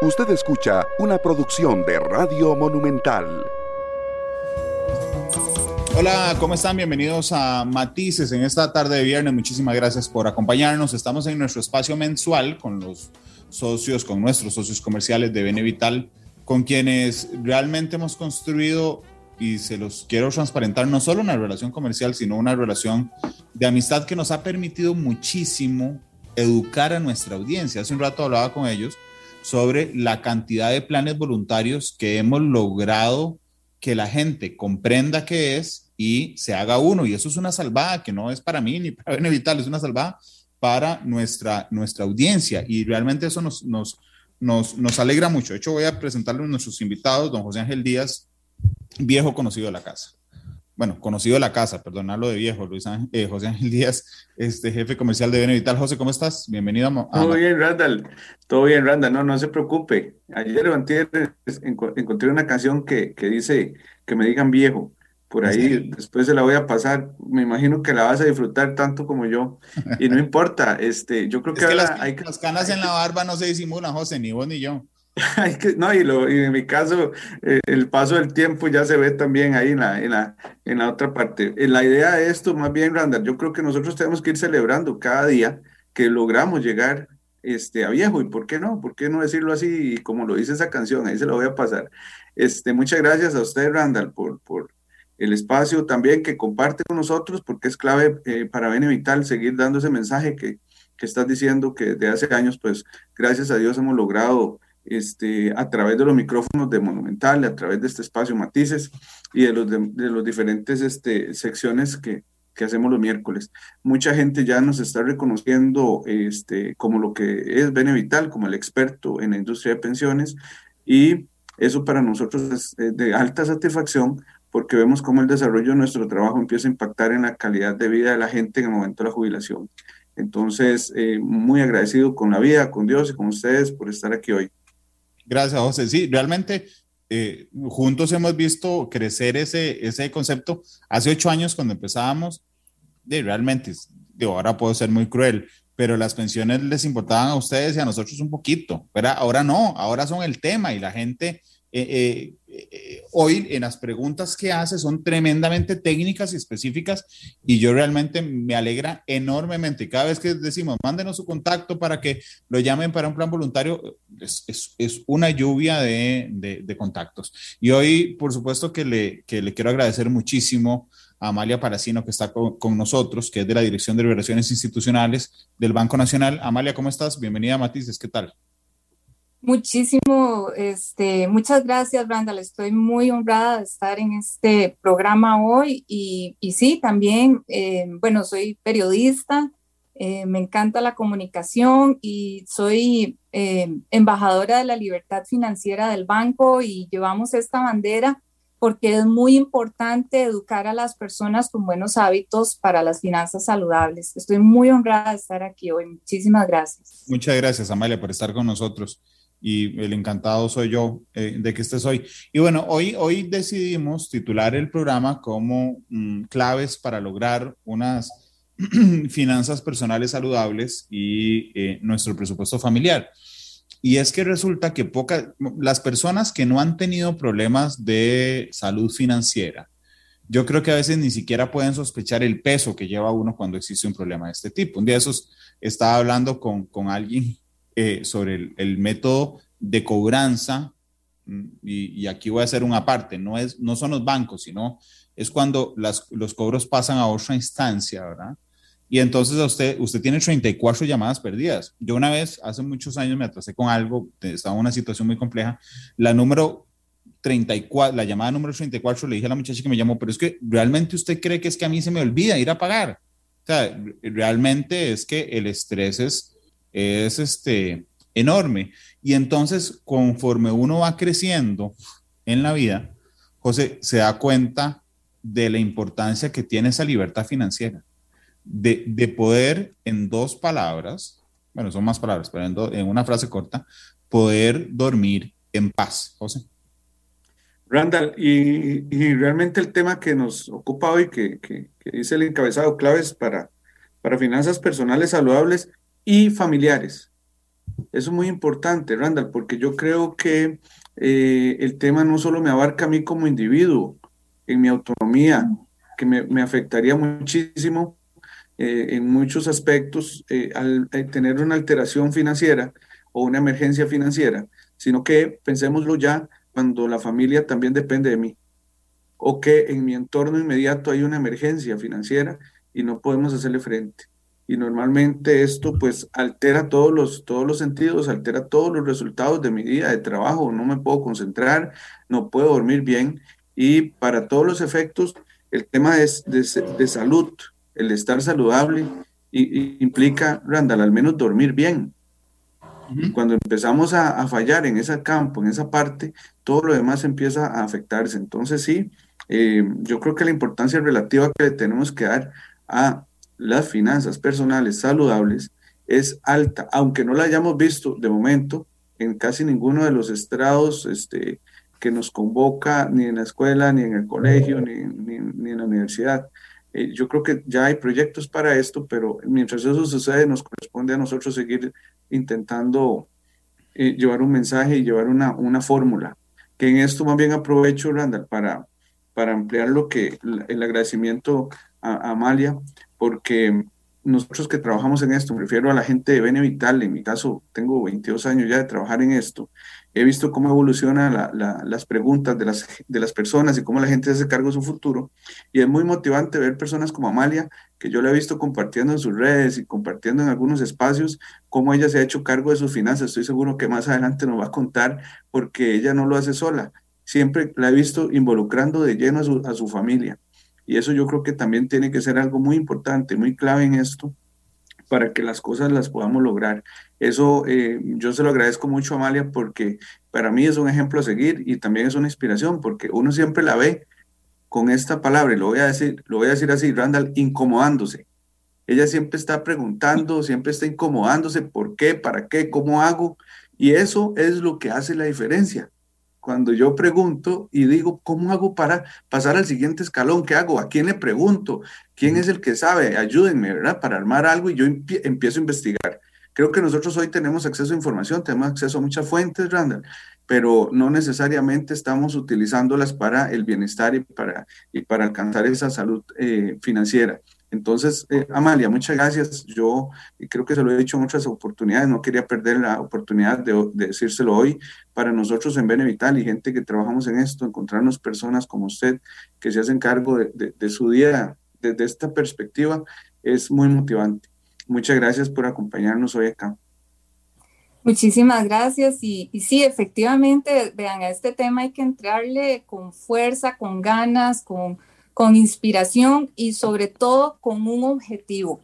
Usted escucha una producción de Radio Monumental. Hola, ¿cómo están? Bienvenidos a Matices en esta tarde de viernes. Muchísimas gracias por acompañarnos. Estamos en nuestro espacio mensual con los socios, con nuestros socios comerciales de Benevital, con quienes realmente hemos construido y se los quiero transparentar, no solo una relación comercial, sino una relación de amistad que nos ha permitido muchísimo educar a nuestra audiencia. Hace un rato hablaba con ellos sobre la cantidad de planes voluntarios que hemos logrado que la gente comprenda qué es y se haga uno. Y eso es una salvada que no es para mí ni para Benevital, es una salvada para nuestra, nuestra audiencia. Y realmente eso nos, nos, nos, nos alegra mucho. De hecho, voy a presentarle a nuestros invitados, don José Ángel Díaz, viejo conocido de la casa bueno, conocido de la casa, perdonarlo de viejo, Luis eh, José Ángel Díaz, este jefe comercial de Benevital. José, ¿cómo estás? Bienvenido a... Todo bien, Randall. Todo bien, Randall. No, no se preocupe. Ayer encontré una canción que, que dice que me digan viejo. Por ahí, después se la voy a pasar. Me imagino que la vas a disfrutar tanto como yo. Y no importa, este, yo creo que, las, hay que, las canas en la barba no se disimulan, José, ni vos ni yo. no, y, lo, y en mi caso, eh, el paso del tiempo ya se ve también ahí en la, en la, en la otra parte. Eh, la idea de esto, más bien, Randall, yo creo que nosotros tenemos que ir celebrando cada día que logramos llegar este, a viejo. ¿Y por qué no? ¿Por qué no decirlo así? Como lo dice esa canción, ahí se lo voy a pasar. Este, muchas gracias a usted, Randall, por, por el espacio también que comparte con nosotros, porque es clave eh, para Benevital seguir dando ese mensaje que, que estás diciendo que desde hace años, pues gracias a Dios hemos logrado este, a través de los micrófonos de Monumental, a través de este espacio Matices y de los, de, los diferentes este, secciones que, que, hacemos los miércoles. Mucha gente ya nos está reconociendo este, como lo que es Benevital, como el experto en la industria de pensiones y eso para nosotros es de alta satisfacción porque vemos cómo el desarrollo de nuestro trabajo empieza a impactar en la calidad de vida de la gente en el momento de la jubilación. Entonces, eh, muy agradecido con la vida, con Dios y con ustedes por estar aquí hoy. Gracias, José. Sí, realmente eh, juntos hemos visto crecer ese, ese concepto. Hace ocho años cuando empezábamos, de, realmente, digo, ahora puedo ser muy cruel, pero las pensiones les importaban a ustedes y a nosotros un poquito. Pero ahora no, ahora son el tema y la gente eh, eh, hoy en las preguntas que hace son tremendamente técnicas y específicas y yo realmente me alegra enormemente. Cada vez que decimos, mándenos su contacto para que lo llamen para un plan voluntario, es, es, una lluvia de, de, contactos. Y hoy, por supuesto, que le, que le quiero agradecer muchísimo a Amalia Paracino, que está con, nosotros, que es de la Dirección de Relaciones Institucionales del Banco Nacional. Amalia, ¿cómo estás? Bienvenida, Matices, ¿qué tal? Muchísimo, este, muchas gracias, Randall. Estoy muy honrada de estar en este programa hoy y, y sí, también, eh, bueno, soy periodista, eh, me encanta la comunicación y soy eh, embajadora de la libertad financiera del banco y llevamos esta bandera porque es muy importante educar a las personas con buenos hábitos para las finanzas saludables. Estoy muy honrada de estar aquí hoy. Muchísimas gracias. Muchas gracias, Amalia, por estar con nosotros y el encantado soy yo eh, de que estés hoy. Y bueno, hoy, hoy decidimos titular el programa como mm, claves para lograr unas finanzas personales saludables y eh, nuestro presupuesto familiar. Y es que resulta que pocas, las personas que no han tenido problemas de salud financiera, yo creo que a veces ni siquiera pueden sospechar el peso que lleva uno cuando existe un problema de este tipo. Un día esos estaba hablando con, con alguien eh, sobre el, método de cobranza, mm, y, aquí voy a hacer una parte, no, es, no son los bancos, sino es cuando las, los cobros pasan a otra instancia, ¿verdad? Y entonces usted, usted tiene 34 llamadas perdidas. Yo una vez, hace muchos años, me atrasé con algo, estaba en una situación muy compleja. La número 34, la llamada número 34, le dije a la muchacha que me llamó, pero es que realmente usted cree que es que a mí se me olvida ir a pagar. O sea, realmente es que el estrés es, es este, enorme. Y entonces, conforme uno va creciendo en la vida, José se da cuenta de la importancia que tiene esa libertad financiera, de, de poder en dos palabras, bueno, son más palabras, pero en, en una frase corta, poder dormir en paz, José. Randall, y, y, realmente el tema que nos ocupa hoy, que, que, que dice el encabezado, claves para, para finanzas personales saludables, y familiares. Eso es muy importante, Randall, porque yo creo que eh, el tema no solo me abarca a mí como individuo, en mi autonomía, que me, afectaría muchísimo eh, en muchos aspectos eh, al, tener una alteración financiera o una emergencia financiera, sino que pensémoslo ya cuando la familia también depende de mí o que en mi entorno inmediato hay una emergencia financiera y no podemos hacerle frente y normalmente esto pues altera todos los, todos los sentidos, altera todos los resultados de mi día de trabajo, no me puedo concentrar, no puedo dormir bien y para todos los efectos el tema es de, de salud, el estar saludable y, implica, Randall, al menos dormir bien. Cuando empezamos a, a, fallar en ese campo, en esa parte, todo lo demás empieza a afectarse. Entonces sí, eh, yo creo que la importancia relativa que le tenemos que dar a las finanzas personales saludables es alta, aunque no la hayamos visto de momento en casi ninguno de los estrados este, que nos convoca, ni en la escuela, ni en el colegio, ni, ni, en la universidad. Eh, yo creo que ya hay proyectos para esto, pero mientras eso sucede, nos corresponde a nosotros seguir intentando eh, llevar un mensaje y llevar una, una fórmula. Que en esto más bien aprovecho, Randall, para, para ampliar lo que el agradecimiento a Amalia porque nosotros que trabajamos en esto, me refiero a la gente de Bene Vital, en mi caso tengo 22 años ya de trabajar en esto, he visto cómo evolucionan las preguntas de las, de las personas y cómo la gente hace cargo de su futuro. Y es muy motivante ver personas como Amalia, que yo la he visto compartiendo en sus redes y compartiendo en algunos espacios, cómo ella se ha hecho cargo de sus finanzas. Estoy seguro que más adelante nos va a contar porque ella no lo hace sola. Siempre la he visto involucrando de lleno a su familia. Y eso yo creo que también tiene que ser algo muy importante, muy clave en esto para que las cosas las podamos lograr. Eso eh, yo se lo agradezco mucho a Amalia porque para mí es un ejemplo a seguir y también es una inspiración porque uno siempre la ve con esta palabra, y lo voy a decir, lo voy a decir así, Randall, incomodándose. Ella siempre está preguntando, siempre está incomodándose, ¿por qué? ¿Para qué? ¿Cómo hago? Y eso es lo que hace la diferencia cuando yo pregunto y digo, ¿cómo hago para pasar al siguiente escalón? ¿Qué hago? ¿A quién le pregunto? ¿Quién es el que sabe? Ayúdenme, ¿verdad? Para armar algo y yo empiezo a investigar. Creo que nosotros hoy tenemos acceso a información, tenemos acceso a muchas fuentes, Randall, pero no necesariamente estamos utilizándolas para el bienestar y para, y para alcanzar esa salud eh, financiera. Entonces, eh, Amalia, muchas gracias. Yo creo que se lo he dicho en otras oportunidades, no quería perder la oportunidad de, decírselo hoy. Para nosotros en Benevital y gente que trabajamos en esto, encontrarnos personas como usted que se hacen cargo de, su día desde esta perspectiva es muy motivante. Muchas gracias por acompañarnos hoy acá. Muchísimas gracias y, y, sí, efectivamente, vean, a este tema hay que entrarle con fuerza, con ganas, con, con inspiración y sobre todo con un objetivo.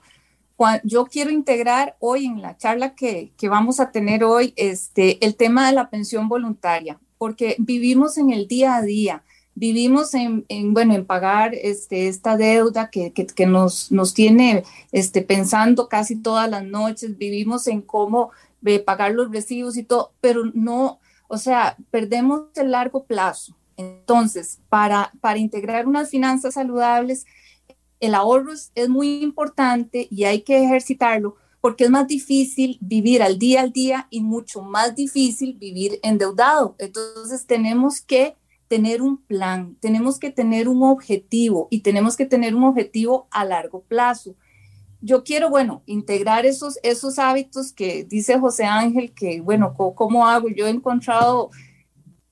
Yo quiero integrar hoy en la charla que, que vamos a tener hoy este, el tema de la pensión voluntaria, porque vivimos en el día a día, vivimos en, en, bueno, en pagar este, esta deuda que, que, que, nos, nos tiene este, pensando casi todas las noches, vivimos en cómo eh, pagar los recibos y todo, pero no, o sea, perdemos el largo plazo. Entonces, para, para integrar unas finanzas saludables, el ahorro es, muy importante y hay que ejercitarlo porque es más difícil vivir al día al día y mucho más difícil vivir endeudado. Entonces, tenemos que tener un plan, tenemos que tener un objetivo y tenemos que tener un objetivo a largo plazo. Yo quiero, bueno, integrar esos, esos hábitos que dice José Ángel, que, bueno, ¿cómo hago? Yo he encontrado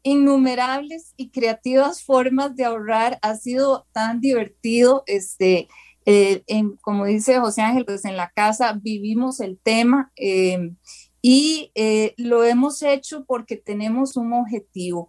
innumerables y creativas formas de ahorrar. Ha sido tan divertido, este, eh, en, como dice José Ángel, pues en la casa vivimos el tema eh, y eh, lo hemos hecho porque tenemos un objetivo.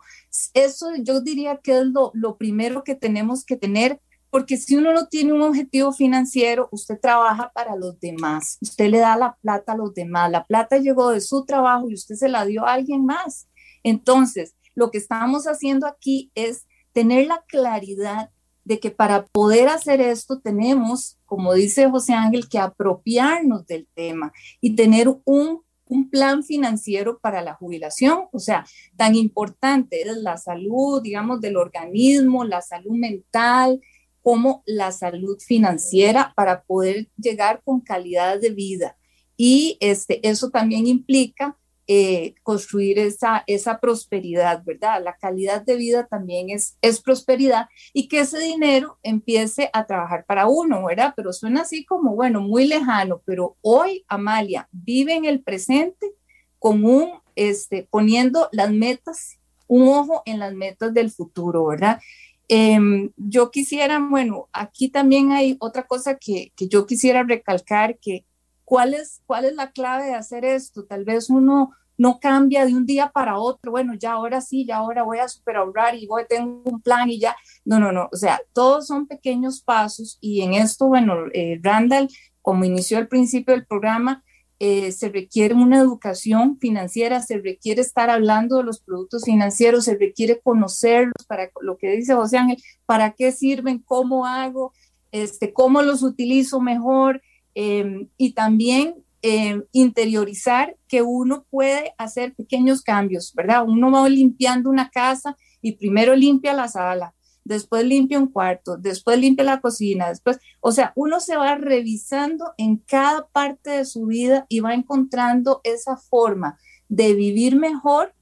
Eso yo diría que es lo, lo primero que tenemos que tener. Porque si uno no tiene un objetivo financiero, usted trabaja para los demás, usted le da la plata a los demás, la plata llegó de su trabajo y usted se la dio a alguien más. Entonces, lo que estamos haciendo aquí es tener la claridad de que para poder hacer esto tenemos, como dice José Ángel, que apropiarnos del tema y tener un, un plan financiero para la jubilación. O sea, tan importante es la salud, digamos, del organismo, la salud mental, como la salud financiera para poder llegar con calidad de vida. Y este, eso también implica eh, construir esa, esa prosperidad, ¿verdad? La calidad de vida también es, es prosperidad y que ese dinero empiece a trabajar para uno, ¿verdad? Pero suena así como, bueno, muy lejano, pero hoy Amalia vive en el presente con un, este, poniendo las metas, un ojo en las metas del futuro, ¿verdad? Em, yo quisiera, bueno, aquí también hay otra cosa que, que yo quisiera recalcar, que ¿Cuál es, ¿Cuál es la clave de hacer esto? Tal vez uno no cambia de un día para otro, bueno, ya ahora sí, ya ahora voy a super ahorrar y voy, tengo un plan y ya. No, no, no, o sea, todos son pequeños pasos y en esto, bueno, eh, Randall, como inició al principio del programa, eh, se requiere una educación financiera, se requiere estar hablando de los productos financieros, se requiere conocerlos para lo que dice José Ángel, para qué sirven, cómo hago, este, cómo los utilizo mejor, Em, y también em, interiorizar que uno puede hacer pequeños cambios, ¿verdad? Uno va limpiando una casa y primero limpia la sala, después limpia un cuarto, después limpia la cocina, después, o sea, uno se va revisando en cada parte de su vida y va encontrando esa forma de vivir mejor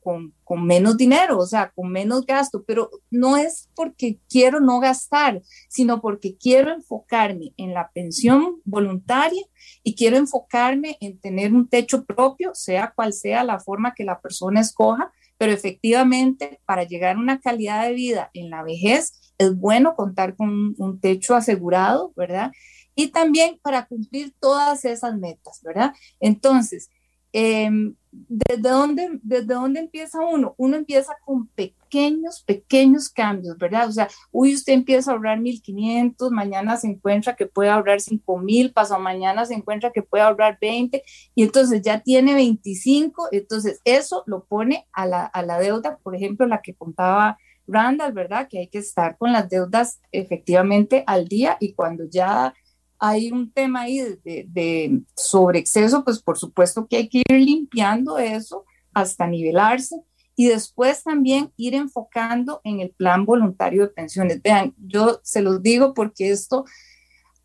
con, con, menos dinero, o sea, con menos gasto, pero no es porque quiero no gastar, sino porque quiero enfocarme en la pensión voluntaria y quiero enfocarme en tener un techo propio, sea cual sea la forma que la persona escoja, pero efectivamente para llegar a una calidad de vida en la vejez es bueno contar con un, techo asegurado, ¿verdad? Y también para cumplir todas esas metas, ¿verdad? Entonces, eh, ¿desde dónde, ¿desde dónde empieza uno? Uno empieza con pequeños, pequeños cambios, ¿verdad? O sea, uy, usted empieza a ahorrar 1.500, mañana se encuentra que puede ahorrar 5.000, pasado mañana se encuentra que puede ahorrar 20, y entonces ya tiene 25, entonces eso lo pone a la, a la deuda, por ejemplo, la que contaba Randall, ¿verdad? Que hay que estar con las deudas efectivamente al día y cuando ya hay un tema ahí de, de, sobreexceso, pues por supuesto que hay que ir limpiando eso hasta nivelarse y después también ir enfocando en el plan voluntario de pensiones. Vean, yo se los digo porque esto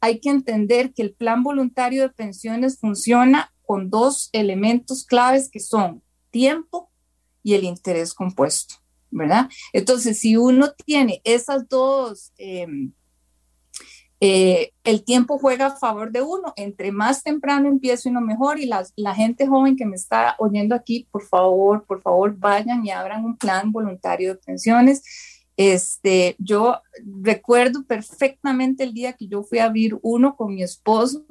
hay que entender que el plan voluntario de pensiones funciona con dos elementos claves que son tiempo y el interés compuesto, ¿verdad? Entonces, si uno tiene esas dos... Eh, eh, el tiempo juega a favor de uno. Entre más temprano empiezo uno mejor. Y la, gente joven que me está oyendo aquí, por favor, por favor, vayan y abran un plan voluntario de pensiones. Este, yo recuerdo perfectamente el día que yo fui a abrir uno con mi esposo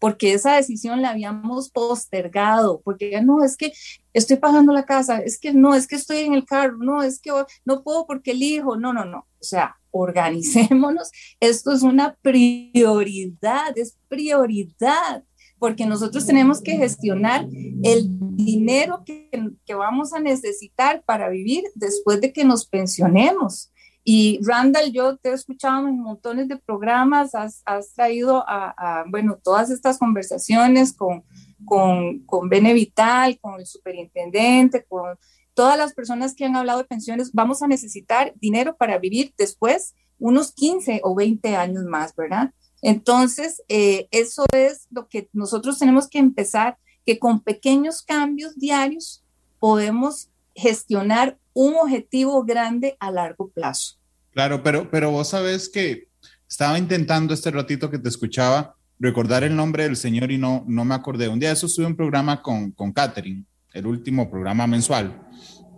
porque esa decisión la habíamos postergado, porque no, es que estoy pagando la casa, es que no, es que estoy en el carro, no, es que no puedo porque el hijo, no, no, no, o sea, organicémonos, esto es una prioridad, es prioridad, porque nosotros tenemos que gestionar el dinero que, que vamos a necesitar para vivir después de que nos pensionemos. Y Randall, yo te he escuchado en montones de programas, has, has traído a, bueno, todas estas conversaciones con, con, con Benevital, con el superintendente, con todas las personas que han hablado de pensiones, vamos a necesitar dinero para vivir después unos 15 o 20 años más, ¿verdad? Entonces, eh, eso es lo que nosotros tenemos que empezar, que con pequeños cambios diarios podemos gestionar un objetivo grande a largo plazo. Claro, pero, pero vos sabes que estaba intentando este ratito que te escuchaba recordar el nombre del señor y no, no me acordé. Un día eso estuve un programa con, con Catherine, el último programa mensual,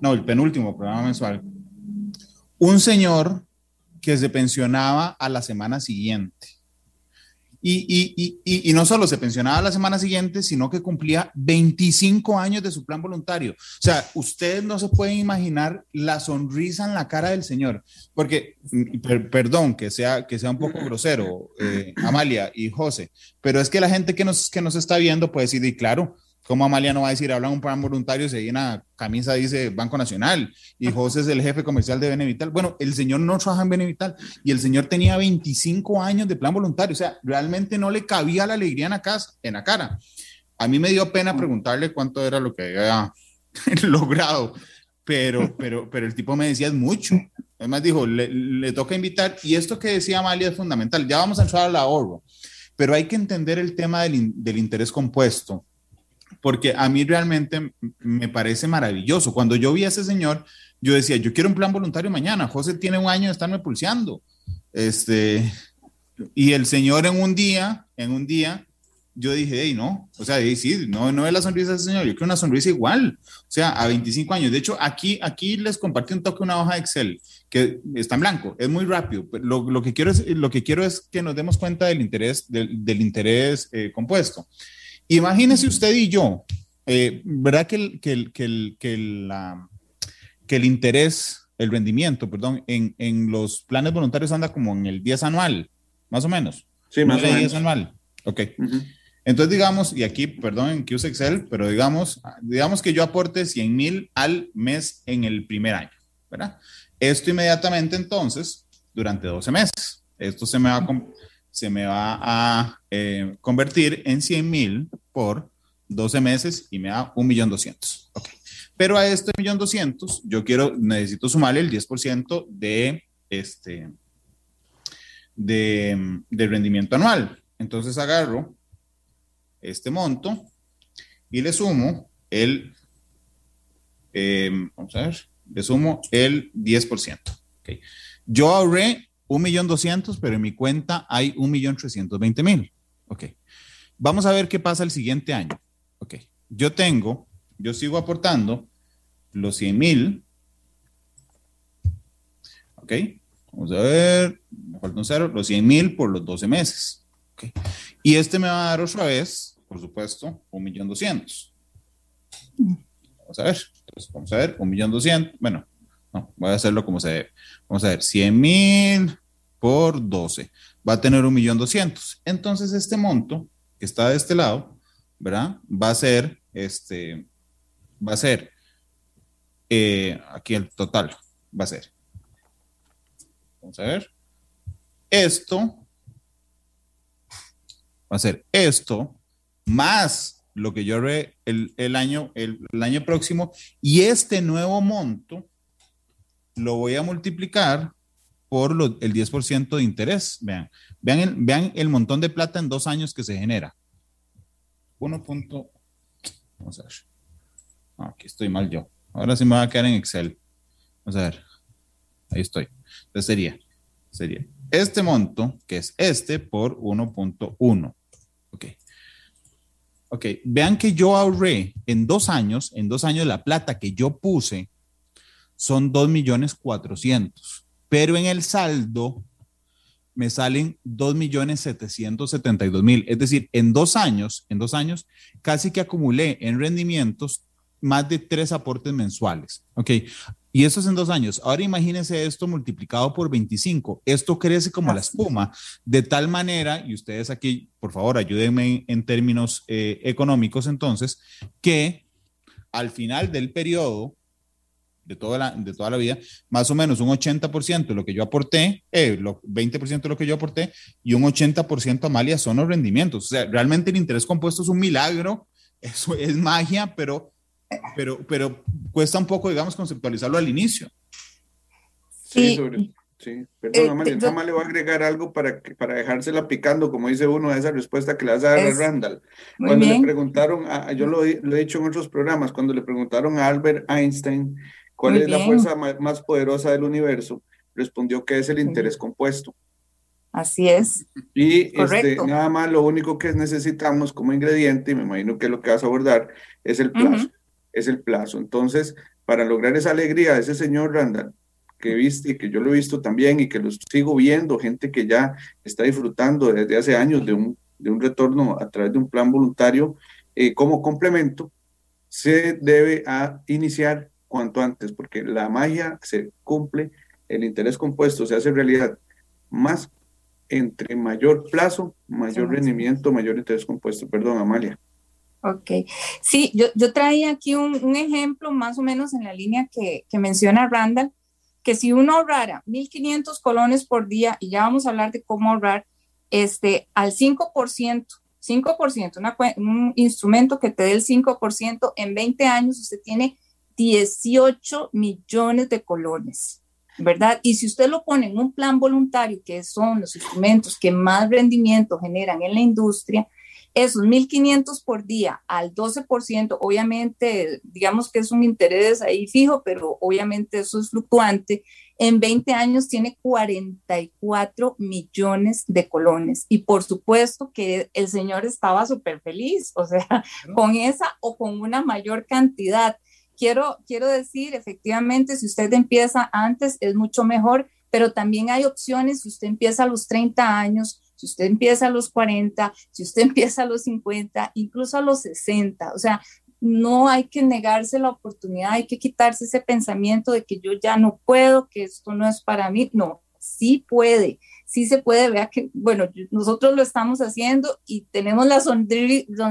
no, el penúltimo programa mensual. Un señor que se pensionaba a la semana siguiente. Y, no solo se pensionaba la semana siguiente, sino que cumplía 25 años de su plan voluntario. O sea, ustedes no se pueden imaginar la sonrisa en la cara del señor, porque, mm, perdón que sea, que sea un poco grosero, eh, Amalia y José, pero es que la gente que nos, que nos está viendo puede decir, y claro, ¿Cómo Amalia no va a decir, habla un plan voluntario, se llena camisa, dice Banco Nacional, y José es el jefe comercial de Benevital? Bueno, el señor no trabaja en Benevital, y el señor tenía 25 años de plan voluntario, o sea, realmente no le cabía la alegría en la, casa, en la cara. A mí me dio pena preguntarle cuánto era lo que había logrado, pero, pero, pero el tipo me decía, es mucho. Además dijo, le, le toca invitar, y esto que decía Amalia es fundamental, ya vamos a entrar al ahorro, pero hay que entender el tema del, del interés compuesto porque a mí realmente me parece maravilloso. Cuando yo vi a ese señor, yo decía, yo quiero un plan voluntario mañana. José tiene un año de estarme pulseando. Este, y el señor en un día, en un día, yo dije, hey, no, o sea, sí, no, no es la sonrisa de ese señor, yo quiero una sonrisa igual, o sea, a 25 años. De hecho, aquí, aquí les compartí un toque, una hoja de Excel que está en blanco, es muy rápido. Lo, lo que, quiero es, lo que quiero es que nos demos cuenta del interés, del, del interés eh, compuesto. Imagínese usted y yo, eh, ¿verdad que el, que el, que el, que la, que el interés, el rendimiento, perdón, en, en, los planes voluntarios anda como en el 10 anual, más o menos? Sí, más o menos. 10 anual. Ok. Uh -huh. Entonces, digamos, y aquí, perdón, que use Excel, pero digamos, digamos que yo aporte 100 mil al mes en el primer año, ¿verdad? Esto inmediatamente entonces, durante 12 meses, esto se me va a, se me va a eh, convertir en 100 mil por 12 meses y me da 1.200.000. Ok. Pero a este 1.200.000 yo quiero, necesito sumarle el 10% de este, de, de rendimiento anual. Entonces agarro este monto y le sumo el, eh, vamos a ver, le sumo el 10%. Okay. Yo ahorré 1.200.000, pero en mi cuenta hay 1.320.000. Ok. Vamos a ver qué pasa el siguiente año. Ok. Yo tengo, yo sigo aportando los 100.000. Ok. Vamos a ver, me falta un cero, los 100.000 por los 12 meses. Okay. Y este me va a dar otra vez, por supuesto, 1.200.000. Vamos a ver. Entonces, vamos a ver, 1.200.000. Bueno, no, voy a hacerlo como se debe. Vamos a ver, 100.000 por 12. Va a tener 1.200.000. Entonces, este monto que está de este lado, ¿verdad? Va a ser, este, va a ser, eh, aquí el total, va a ser. Vamos a ver. Esto va a ser esto más lo que yo haré el, el año, el, año próximo y este nuevo monto lo voy a multiplicar por lo, el 10% de interés. Vean, vean el, vean el montón de plata en dos años que se genera. 1. Punto, vamos a ver. Aquí estoy mal yo. Ahora sí me va a quedar en Excel. Vamos a ver. Ahí estoy. Entonces sería, sería este monto, que es este, por 1.1. Ok. Ok, vean que yo ahorré en dos años, en dos años la plata que yo puse son 2 millones 400, pero en el saldo me salen 2 millones 772 mil. Es decir, en dos años, en dos años, casi que acumulé en rendimientos más de tres aportes mensuales. Ok, y eso es en dos años. Ahora imagínense esto multiplicado por 25. Esto crece como la espuma, de tal manera, y ustedes aquí, por favor, ayúdenme en términos eh, económicos entonces, que al final del periodo, de toda, la, de toda la vida, más o menos un 80% de lo que yo aporté, eh, lo, 20% de lo que yo aporté y un 80% Amalia son los rendimientos. O sea, realmente el interés compuesto es un milagro, eso es magia, pero pero, pero cuesta un poco, digamos, conceptualizarlo al inicio. Sí, sobre, sí. Perdón, Amalia, nada más le voy a agregar algo para, que, para dejársela picando, como dice uno, a esa respuesta que le vas a dar a Randall. Cuando le preguntaron, a, yo lo, lo, he dicho en otros programas, cuando le preguntaron a Albert Einstein cuál Muy es bien. la fuerza más, poderosa del universo, respondió que es el interés compuesto. Así es. Y este, nada más lo único que necesitamos como ingrediente, y me imagino que lo que vas a abordar, es el plazo. Uh -huh es el plazo. Entonces, para lograr esa alegría ese señor Randall, que viste y que yo lo he visto también y que lo sigo viendo, gente que ya está disfrutando desde hace años de un, de un retorno a través de un plan voluntario eh, como complemento, se debe a iniciar cuanto antes, porque la magia se cumple, el interés compuesto se hace realidad más entre mayor plazo, mayor sí, rendimiento, sí. mayor interés compuesto. Perdón, Amalia. Ok, sí, yo, yo traía aquí un, un, ejemplo más o menos en la línea que, que menciona Randall, que si uno ahorrara 1.500 colones por día, y ya vamos a hablar de cómo ahorrar, este, al 5%, 5%, una, un instrumento que te dé el 5%, en 20 años usted tiene 18 millones de colones, ¿verdad? Y si usted lo pone en un plan voluntario, que son los instrumentos que más rendimiento generan en la industria, Esos 1.500 por día al 12%, obviamente, digamos que es un interés ahí fijo, pero obviamente eso es fluctuante. En 20 años tiene 44 millones de colones. Y por supuesto que el señor estaba súper feliz, o sea, con esa o con una mayor cantidad. Quiero, quiero decir, efectivamente, si usted empieza antes es mucho mejor, pero también hay opciones si usted empieza a los 30 años, si usted empieza a los 40, si usted empieza a los 50, incluso a los 60. O sea, no hay que negarse la oportunidad, hay que quitarse ese pensamiento de que yo ya no puedo, que esto no es para mí. No, sí puede, sí se puede. Vea que, bueno, nosotros lo estamos haciendo y tenemos la,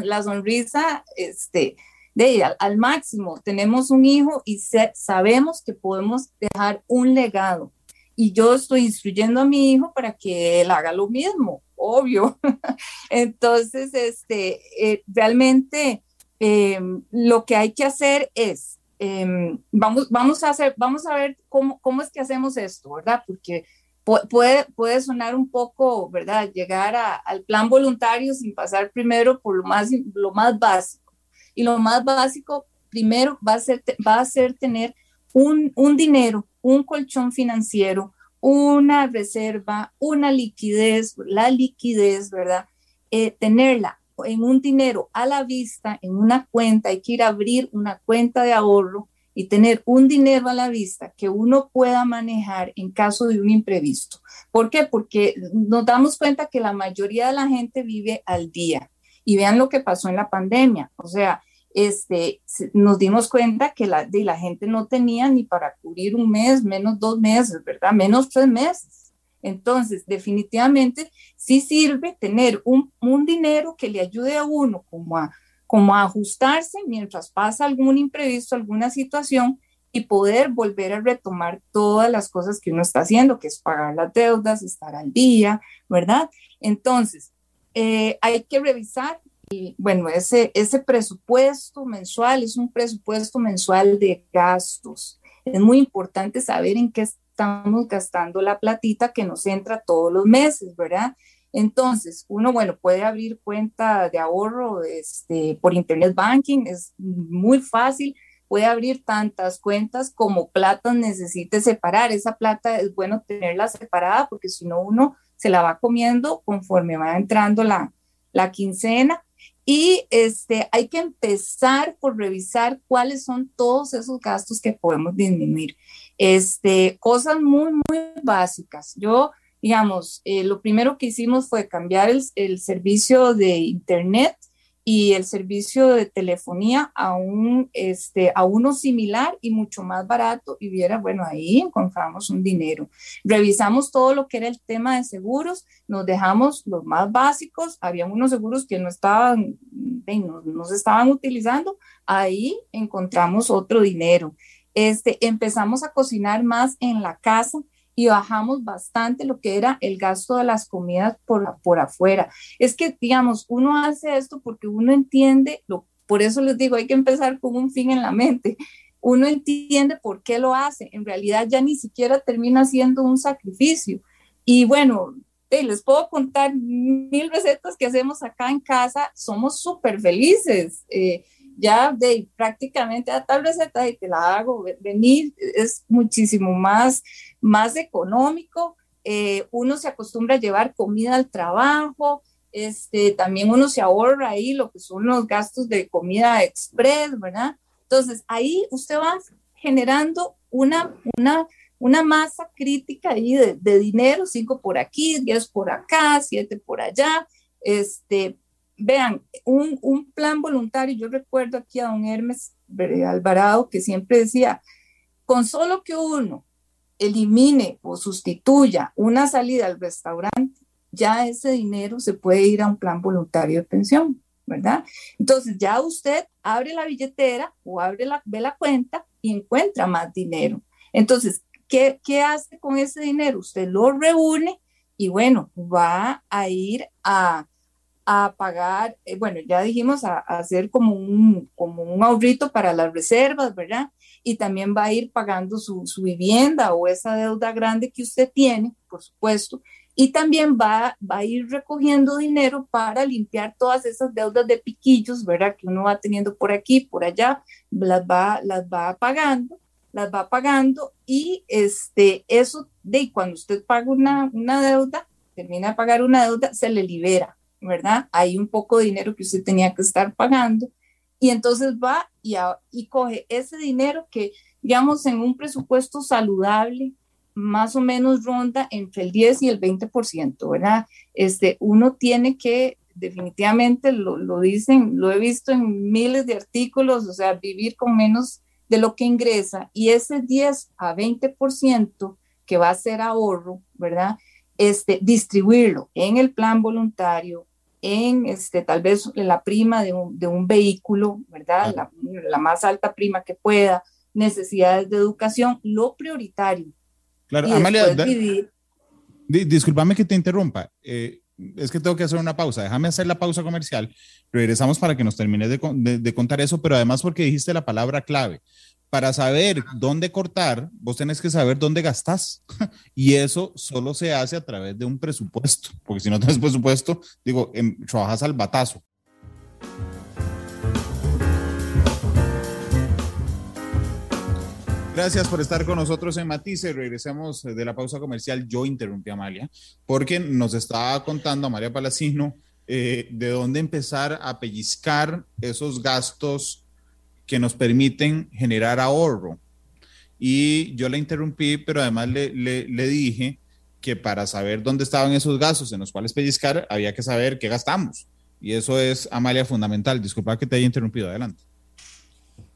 la sonrisa este, de al, al, máximo. Tenemos un hijo y sabemos que podemos dejar un legado y yo estoy instruyendo a mi hijo para que él haga lo mismo, obvio. Entonces, este, eh, realmente em, lo que hay que hacer es, em, vamos, vamos, a hacer, vamos a ver cómo, cómo es que hacemos esto, ¿verdad? Porque puede, puede sonar un poco, ¿verdad? Llegar al plan voluntario sin pasar primero por lo más, lo más básico. Y lo más básico, primero, va a ser, va a ser tener un, un dinero un colchón financiero, una reserva, una liquidez, la liquidez, ¿verdad? Eh, tenerla en un dinero a la vista, en una cuenta, hay que ir a abrir una cuenta de ahorro y tener un dinero a la vista que uno pueda manejar en caso de un imprevisto. ¿Por qué? Porque nos damos cuenta que la mayoría de la gente vive al día. Y vean lo que pasó en la pandemia. O sea, este, nos dimos cuenta que la, de la gente no tenía ni para cubrir un mes, menos dos meses, ¿verdad? Menos tres meses. Entonces, definitivamente sí sirve tener un, un dinero que le ayude a uno como a, como a ajustarse mientras pasa algún imprevisto, alguna situación y poder volver a retomar todas las cosas que uno está haciendo, que es pagar las deudas, estar al día, ¿verdad? Entonces, eh, hay que revisar bueno, ese, ese presupuesto mensual es un presupuesto mensual de gastos. Es muy importante saber en qué estamos gastando la platita que nos entra todos los meses, ¿verdad? Entonces, uno, bueno, puede abrir cuenta de ahorro este, por Internet Banking, es muy fácil, puede abrir tantas cuentas como plata necesite separar. Esa plata es bueno tenerla separada porque si no uno se la va comiendo conforme va entrando la, la quincena y este, hay que empezar por revisar cuáles son todos esos gastos que podemos disminuir. Este, cosas muy, muy básicas. Yo, digamos, eh, lo primero que hicimos fue cambiar el, el servicio de Internet y el servicio de telefonía a, un, este, a uno similar y mucho más barato y viera, bueno, ahí encontramos un dinero. Revisamos todo lo que era el tema de seguros, nos dejamos los más básicos, había unos seguros que no estaban, no, no se estaban utilizando, ahí encontramos otro dinero. Este, empezamos a cocinar más en la casa y bajamos bastante lo que era el gasto de las comidas por, por afuera. Es que, digamos, uno hace esto porque uno entiende, lo, por eso les digo, hay que empezar con un fin en la mente. Uno entiende por qué lo hace. En realidad ya ni siquiera termina siendo un sacrificio. Y bueno, les puedo contar mil recetas que hacemos acá en casa. Somos súper felices. Eh, ya de prácticamente a tal receta y te la hago venir, es muchísimo más, más económico. Eh, uno se acostumbra a llevar comida al trabajo, este, también uno se ahorra ahí lo que son los gastos de comida express, ¿verdad? Entonces ahí usted va generando una, una, una masa crítica ahí de, de dinero, cinco por aquí, diez por acá, siete por allá, este, vean, un, un, plan voluntario, yo recuerdo aquí a don Hermes Alvarado que siempre decía, con solo que uno elimine o sustituya una salida al restaurante, ya ese dinero se puede ir a un plan voluntario de pensión, ¿verdad? Entonces ya usted abre la billetera o abre la, ve la cuenta y encuentra más dinero. Entonces, ¿qué, ¿qué hace con ese dinero? Usted lo reúne y bueno, va a ir a a pagar, eh, bueno, ya dijimos, a, hacer como un, como un ahorrito para las reservas, ¿verdad? Y también va a ir pagando su, su, vivienda o esa deuda grande que usted tiene, por supuesto, Y también va, va a ir recogiendo dinero para limpiar todas esas deudas de piquillos, ¿verdad? Que uno va teniendo por aquí, por allá, las va, las va pagando, las va pagando y este, eso de cuando usted paga una, una deuda, termina de pagar una deuda, se le libera, ¿verdad? Hay un poco de dinero que usted tenía que estar pagando y entonces va y, y coge ese dinero que, digamos, en un presupuesto saludable, más o menos ronda entre el 10 y el 20%, ¿verdad? Este, uno tiene que, definitivamente, lo, lo dicen, lo he visto en miles de artículos, o sea, vivir con menos de lo que ingresa y ese 10 a 20% que va a ser ahorro, ¿verdad? Este, distribuirlo en el plan voluntario, en este, tal vez la prima de un, de un vehículo, ¿verdad? La, la, más alta prima que pueda, necesidades de educación, lo prioritario. Claro, Amalia, discúlpame que te interrumpa. Eh, es que tengo que hacer una pausa. Déjame hacer la pausa comercial. Regresamos para que nos termines de, de, de contar eso, pero además porque dijiste la palabra clave para saber dónde cortar, vos tenés que saber dónde gastás. y eso solo se hace a través de un presupuesto, porque si no tienes presupuesto, digo, em, trabajas al batazo. Gracias por estar con nosotros en Matice. Regresemos de la pausa comercial. Yo interrumpí a Amalia porque nos estaba contando Amalia Palacino eh, de dónde empezar a pellizcar esos gastos que nos permiten generar ahorro. Y yo la interrumpí, pero además le, le, dije que para saber dónde estaban esos gastos en los cuales pellizcar, había que saber qué gastamos. Y eso es, Amalia, fundamental. Disculpa que te haya interrumpido. Adelante.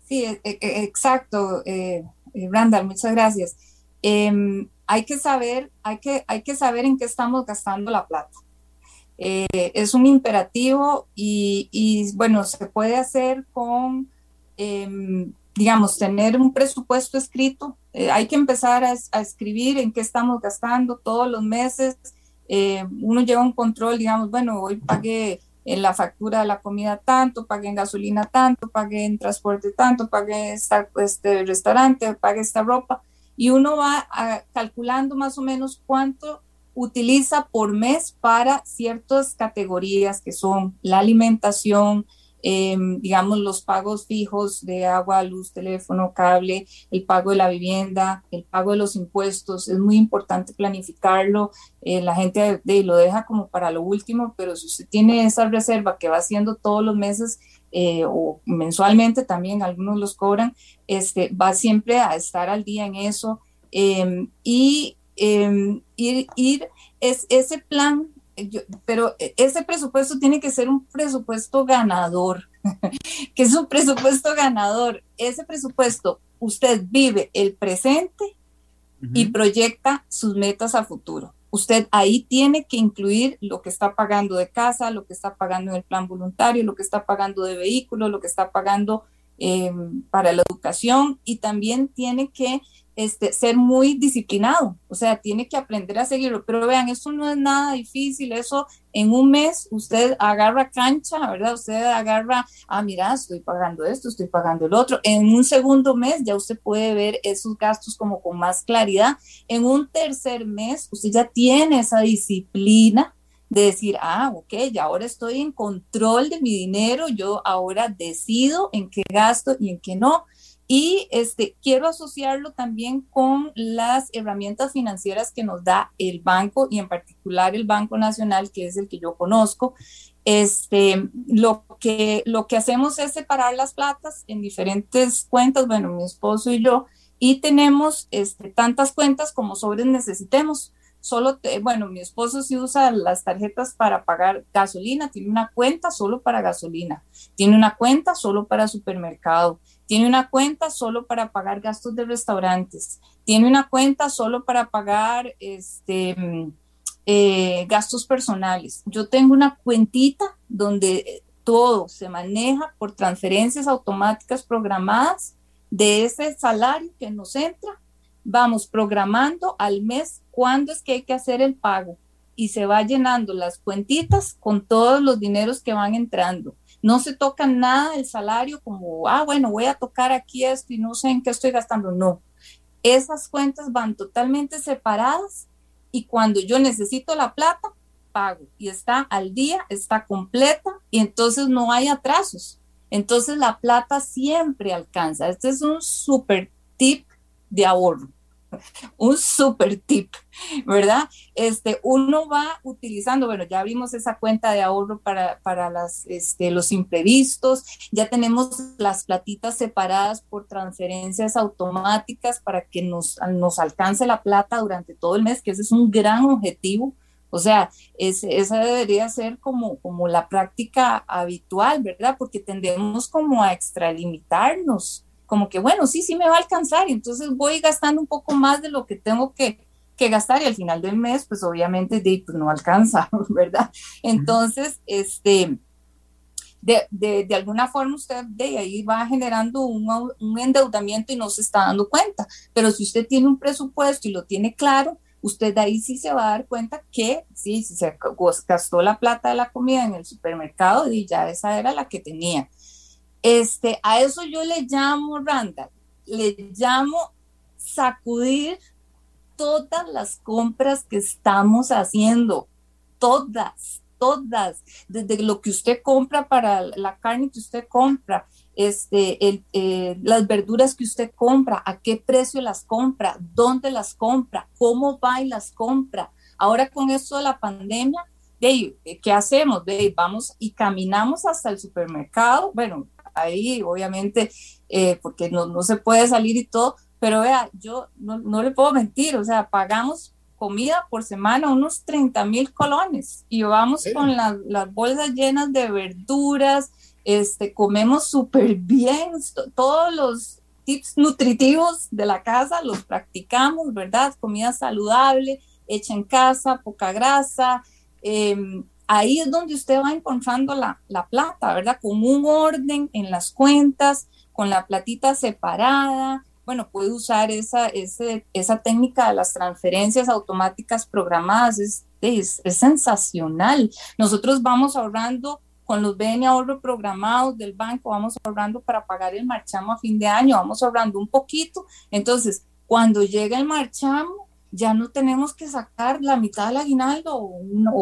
Sí, e, e, exacto, eh, eh Randall, muchas gracias. Em, hay que saber, hay que, hay que saber en qué estamos gastando la plata. Eh, es un imperativo y, bueno, se puede hacer con Em, digamos, tener un presupuesto escrito. Eh, hay que empezar a, escribir en qué estamos gastando todos los meses. Eh, uno lleva un control, digamos, bueno, hoy pagué en la factura de la comida tanto, pagué en gasolina tanto, pagué en transporte tanto, pagué esta, este restaurante, pagué esta ropa. Y uno va calculando más o menos cuánto utiliza por mes para ciertas categorías que son la alimentación, Em, digamos, los pagos fijos de agua, luz, teléfono, cable, el pago de la vivienda, el pago de los impuestos. Es muy importante planificarlo. Eh, la gente lo deja como para lo último, pero si usted tiene esa reserva que va haciendo todos los meses, eh, o mensualmente también, algunos los cobran, este, va siempre a estar al día en eso. Em, y em, ir, ir es, ese plan pero e, ese presupuesto tiene que ser un presupuesto ganador, que es un presupuesto ganador. Ese presupuesto, usted vive el presente y proyecta sus metas a futuro. Usted ahí tiene que incluir lo que está pagando de casa, lo que está pagando en el plan voluntario, lo que está pagando de vehículo, lo que está pagando em, para la educación y también tiene que este, ser muy disciplinado, o sea, tiene que aprender a seguirlo. Pero vean, eso no es nada difícil, eso en un mes usted agarra cancha, ¿verdad? Usted agarra, ah, mira, estoy pagando esto, estoy pagando el otro. En un segundo mes ya usted puede ver esos gastos como con más claridad. En un tercer mes usted ya tiene esa disciplina de decir, ah, ok, ya ahora estoy en control de mi dinero, yo ahora decido en qué gasto y en qué no. Y este, quiero asociarlo también con las herramientas financieras que nos da el banco y en particular el Banco Nacional, que es el que yo conozco. Este, lo, que, lo que hacemos es separar las platas en diferentes cuentas, bueno, mi esposo y yo, y tenemos este, tantas cuentas como sobres necesitemos. Solo, bueno, mi esposo sí usa las tarjetas para pagar gasolina, tiene una cuenta solo para gasolina, tiene una cuenta solo para supermercado tiene una cuenta solo para pagar gastos de restaurantes, tiene una cuenta solo para pagar este, eh, gastos personales. Yo tengo una cuentita donde todo se maneja por transferencias automáticas programadas de ese salario que nos entra. Vamos programando al mes cuándo es que hay que hacer el pago y se va llenando las cuentitas con todos los dineros que van entrando no se toca nada del salario como, ah, bueno, voy a tocar aquí esto y no sé en qué estoy gastando. No, esas cuentas van totalmente separadas y cuando yo necesito la plata, pago y está al día, está completa y entonces no hay atrasos. Entonces la plata siempre alcanza. Este es un super tip de ahorro un super tip, ¿verdad? Este, uno va utilizando, bueno, ya vimos esa cuenta de ahorro para, para las, este, los imprevistos, ya tenemos las platitas separadas por transferencias automáticas para que nos, nos alcance la plata durante todo el mes, que ese es un gran objetivo. O sea, esa debería ser como, como la práctica habitual, ¿verdad? Porque tendemos como a extralimitarnos como que, bueno, sí, sí me va a alcanzar, y entonces voy gastando un poco más de lo que tengo que, gastar y al final del mes, pues obviamente de, pues no alcanza, ¿verdad? Entonces, este, de, alguna forma usted de ahí va generando un, un, endeudamiento y no se está dando cuenta, pero si usted tiene un presupuesto y lo tiene claro, usted de ahí sí se va a dar cuenta que sí, si se gastó la plata de la comida en el supermercado y ya esa era la que tenía. Este, a eso yo le llamo, Randall, le llamo sacudir todas las compras que estamos haciendo, todas, todas, desde lo que usted compra para la carne que usted compra, este, eh, las verduras que usted compra, a qué precio las compra, dónde las compra, cómo va y las compra. Ahora con esto de la pandemia, ¿qué hacemos? vamos y caminamos hasta el supermercado. Bueno, ahí, obviamente, eh, porque no, no, se puede salir y todo, pero vea, yo no, no le puedo mentir, o sea, pagamos comida por semana unos 30 mil colones y vamos con las, las bolsas llenas de verduras, este, comemos súper bien, todos los tips nutritivos de la casa los practicamos, ¿verdad? Comida saludable, hecha en casa, poca grasa, eh, ahí es donde usted va encontrando la, plata, ¿verdad? Con un orden en las cuentas, con la platita separada. Bueno, puede usar esa, esa técnica de las transferencias automáticas programadas, es, es, sensacional. Nosotros vamos ahorrando con los BN ahorro programados del banco, vamos ahorrando para pagar el marchamo a fin de año, vamos ahorrando un poquito. Entonces, cuando llega el marchamo, ya no tenemos que sacar la mitad del aguinaldo o,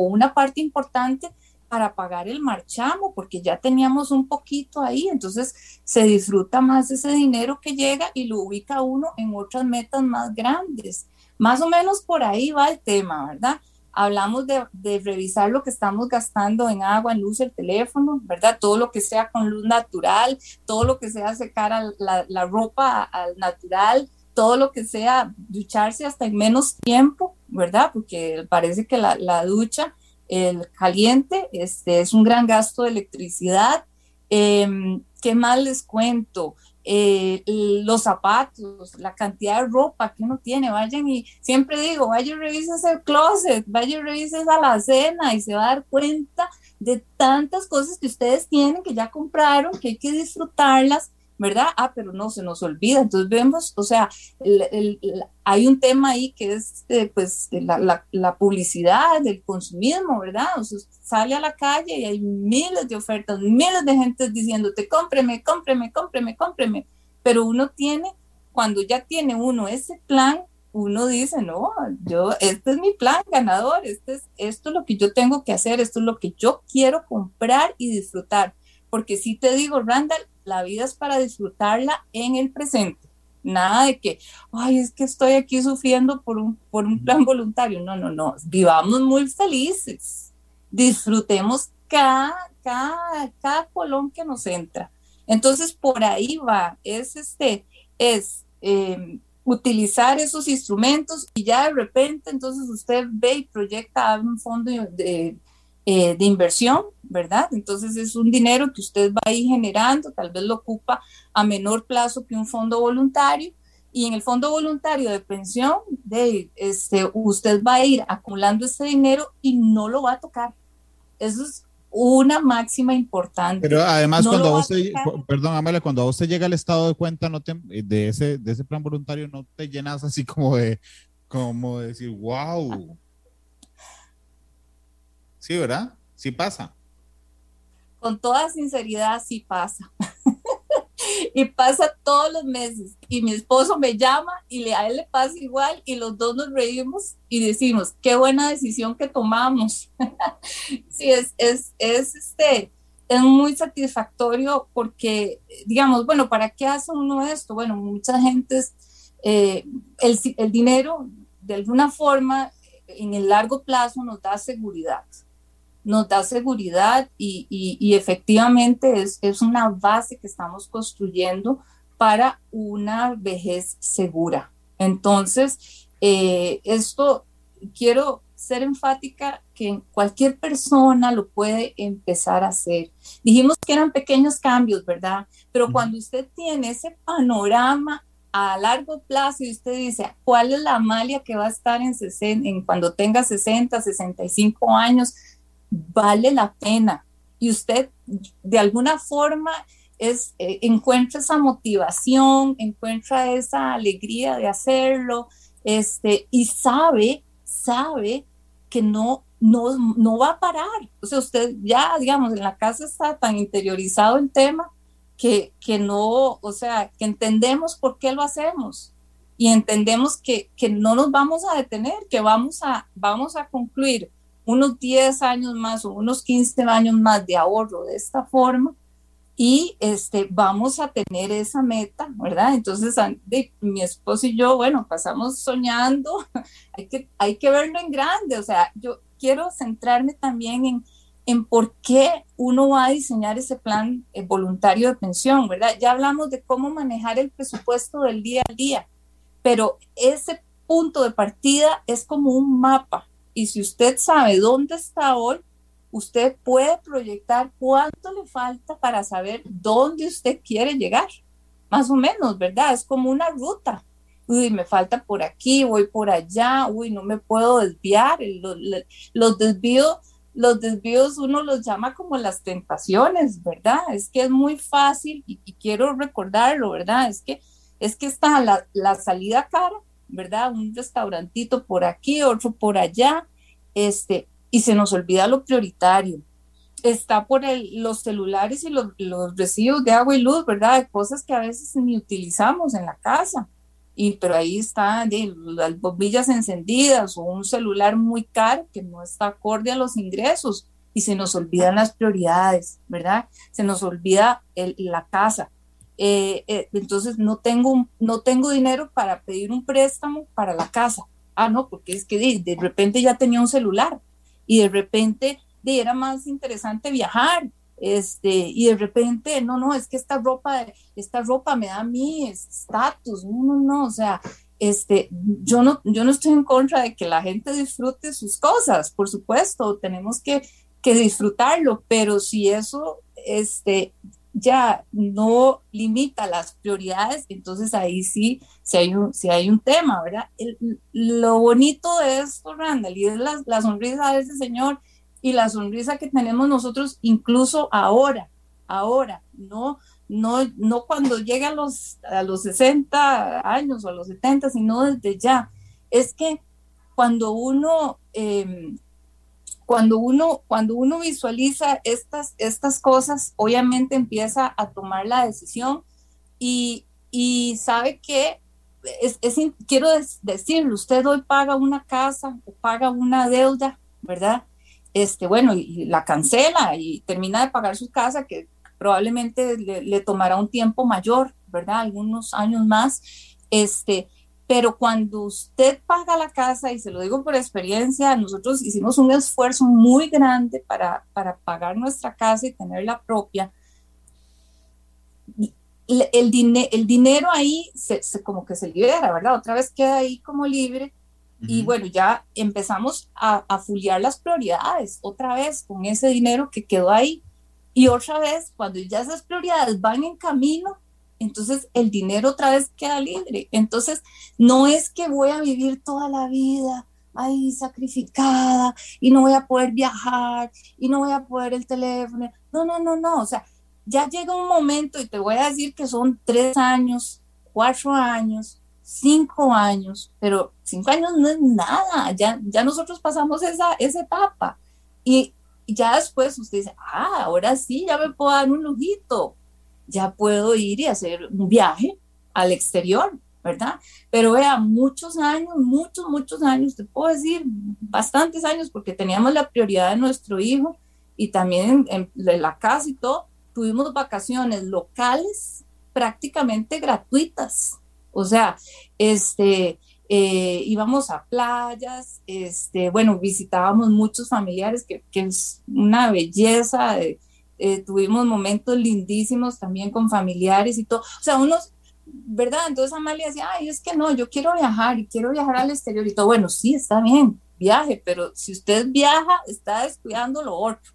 una parte importante para pagar el marchamo, porque ya teníamos un poquito ahí, entonces se disfruta más ese dinero que llega y lo ubica uno en otras metas más grandes. Más o menos por ahí va el tema, ¿verdad? Hablamos de, revisar lo que estamos gastando en agua, en luz, el teléfono, ¿verdad? Todo lo que sea con luz natural, todo lo que sea secar la, la ropa al natural, todo lo que sea ducharse hasta en menos tiempo, ¿verdad? Porque parece que la, ducha, el caliente, este, es un gran gasto de electricidad. Em, ¿Qué más les cuento? Eh, los zapatos, la cantidad de ropa que uno tiene, vayan y siempre digo, vaya y revises el closet, vaya y revises a la cena y se va a dar cuenta de tantas cosas que ustedes tienen, que ya compraron, que hay que disfrutarlas ¿verdad? Ah, pero no, se nos olvida. Entonces vemos, o sea, hay un tema ahí que es, eh, pues, la, la, publicidad, del consumismo, ¿verdad? O sea, sale a la calle y hay miles de ofertas, miles de gente diciéndote, cómpreme, cómpreme, cómpreme, cómpreme. Pero uno tiene, cuando ya tiene uno ese plan, uno dice, no, yo, este es mi plan ganador, este es, esto es lo que yo tengo que hacer, esto es lo que yo quiero comprar y disfrutar. Porque si te digo, Randall, la vida es para disfrutarla en el presente. Nada de que, ay, es que estoy aquí sufriendo por un, por un plan voluntario. No, no, no. Vivamos muy felices. Disfrutemos cada, cada, cada colón que nos entra. Entonces, por ahí va. Es este, es em, utilizar esos instrumentos y ya de repente, entonces usted ve y proyecta un fondo de, eh, de inversión, ¿verdad? Entonces es un dinero que usted va a ir generando, tal vez lo ocupa a menor plazo que un fondo voluntario. Y en el fondo voluntario de pensión, de, este, usted va a ir acumulando ese dinero y no lo va a tocar. Eso es una máxima importante. Pero además, cuando a usted, perdón, Amalia, cuando a usted llega el estado de cuenta no de, ese, de ese plan voluntario, no te llenas así como de, como de decir, wow. Sí, ¿verdad? Sí pasa. Con toda sinceridad, sí pasa. y pasa todos los meses y mi esposo me llama y le, a él le pasa igual y los dos nos reímos y decimos, qué buena decisión que tomamos. sí, es, es, es, este, es muy satisfactorio porque, digamos, bueno, ¿para qué hace uno esto? Bueno, mucha gente, eh, el, el dinero de alguna forma en el largo plazo nos da seguridad nos da seguridad y, y, efectivamente es, es, una base que estamos construyendo para una vejez segura. Entonces, eh, esto quiero ser enfática que cualquier persona lo puede empezar a hacer. Dijimos que eran pequeños cambios, ¿verdad? Pero cuando usted tiene ese panorama a largo plazo y usted dice, ¿cuál es la Amalia que va a estar en, en cuando tenga 60, 65 años? Vale la pena. Y usted de alguna forma es, eh, encuentra esa motivación, encuentra esa alegría de hacerlo, este, y sabe, sabe que no, no, no va a parar. O sea, usted ya, digamos, en la casa está tan interiorizado el tema que, que no, o sea, que entendemos por qué lo hacemos. Y entendemos que, que no nos vamos a detener, que vamos a, vamos a concluir unos 10 años más o unos 15 años más de ahorro de esta forma y este, vamos a tener esa meta, ¿verdad? Entonces, de, mi esposo y yo, bueno, pasamos soñando, hay que, hay que verlo en grande, o sea, yo quiero centrarme también en, en por qué uno va a diseñar ese plan eh, voluntario de pensión, ¿verdad? Ya hablamos de cómo manejar el presupuesto del día a día, pero ese punto de partida es como un mapa, y si usted sabe dónde está hoy, usted puede proyectar cuánto le falta para saber dónde usted quiere llegar. Más o menos, ¿verdad? Es como una ruta. Uy, me falta por aquí, voy por allá, uy, no me puedo desviar. Los, desvíos, los desvíos uno los llama como las tentaciones, ¿verdad? Es que es muy fácil y, quiero recordarlo, ¿verdad? Es que, es que está la, la salida cara ¿verdad? Un restaurantito por aquí, otro por allá, este, y se nos olvida lo prioritario. Está por el, los celulares y los, los recibos de agua y luz, ¿verdad? Cosas que a veces ni utilizamos en la casa. Y, pero ahí están las bombillas encendidas o un celular muy caro que no está acorde a los ingresos y se nos olvidan las prioridades, ¿verdad? Se nos olvida la casa, eh, eh, entonces no tengo, no tengo dinero para pedir un préstamo para la casa. Ah, no, porque es que de, repente ya tenía un celular y de repente de, era más interesante viajar. Este, y de repente, no, no, es que esta ropa, esta ropa me da a mí estatus, no, no, no, o sea, este, yo no, yo no estoy en contra de que la gente disfrute sus cosas, por supuesto, tenemos que, que disfrutarlo, pero si eso, este, ya no limita las prioridades, entonces ahí sí, si hay un, hay un tema, ¿verdad? lo bonito de esto, Randall, y es la, la, sonrisa de ese señor y la sonrisa que tenemos nosotros incluso ahora, ahora, no, no, no cuando llega a los, a los 60 años o a los 70, sino desde ya. Es que cuando uno... Eh, cuando uno, cuando uno visualiza estas, estas cosas, obviamente empieza a tomar la decisión y, y sabe que, es, quiero decirlo, usted hoy paga una casa o paga una deuda, ¿verdad? Este, bueno, y, la cancela y termina de pagar su casa, que probablemente le, le tomará un tiempo mayor, ¿verdad? Algunos años más. Este, pero cuando usted paga la casa, y se lo digo por experiencia, nosotros hicimos un esfuerzo muy grande para, para pagar nuestra casa y tener la propia. El, el, el dinero ahí se, como que se libera, ¿verdad? Otra vez queda ahí como libre. Y bueno, ya empezamos a, a fuliar las prioridades otra vez con ese dinero que quedó ahí. Y otra vez, cuando ya esas prioridades van en camino, entonces el dinero otra vez queda libre. Entonces no es que voy a vivir toda la vida ahí sacrificada y no voy a poder viajar y no voy a poder el teléfono. No, no, no, no. O sea, ya llega un momento y te voy a decir que son tres años, cuatro años, cinco años, pero cinco años no es nada. Ya, ya nosotros pasamos esa, esa etapa. Y ya después usted dice, ah, ahora sí, ya me puedo dar un lujito ya puedo ir y hacer un viaje al exterior, ¿verdad? Pero vea, muchos años, muchos, muchos años, te puedo decir, bastantes años, porque teníamos la prioridad de nuestro hijo y también en, la casa y todo, tuvimos vacaciones locales prácticamente gratuitas. O sea, este, eh, íbamos a playas, este, bueno, visitábamos muchos familiares, que, que es una belleza, eh, tuvimos momentos lindísimos también con familiares y todo. O sea, unos ¿verdad? Entonces Amalia decía, ay, es que no, yo quiero viajar y quiero viajar al exterior y todo. Bueno, sí, está bien, viaje, pero si usted viaja, está descuidando lo otro.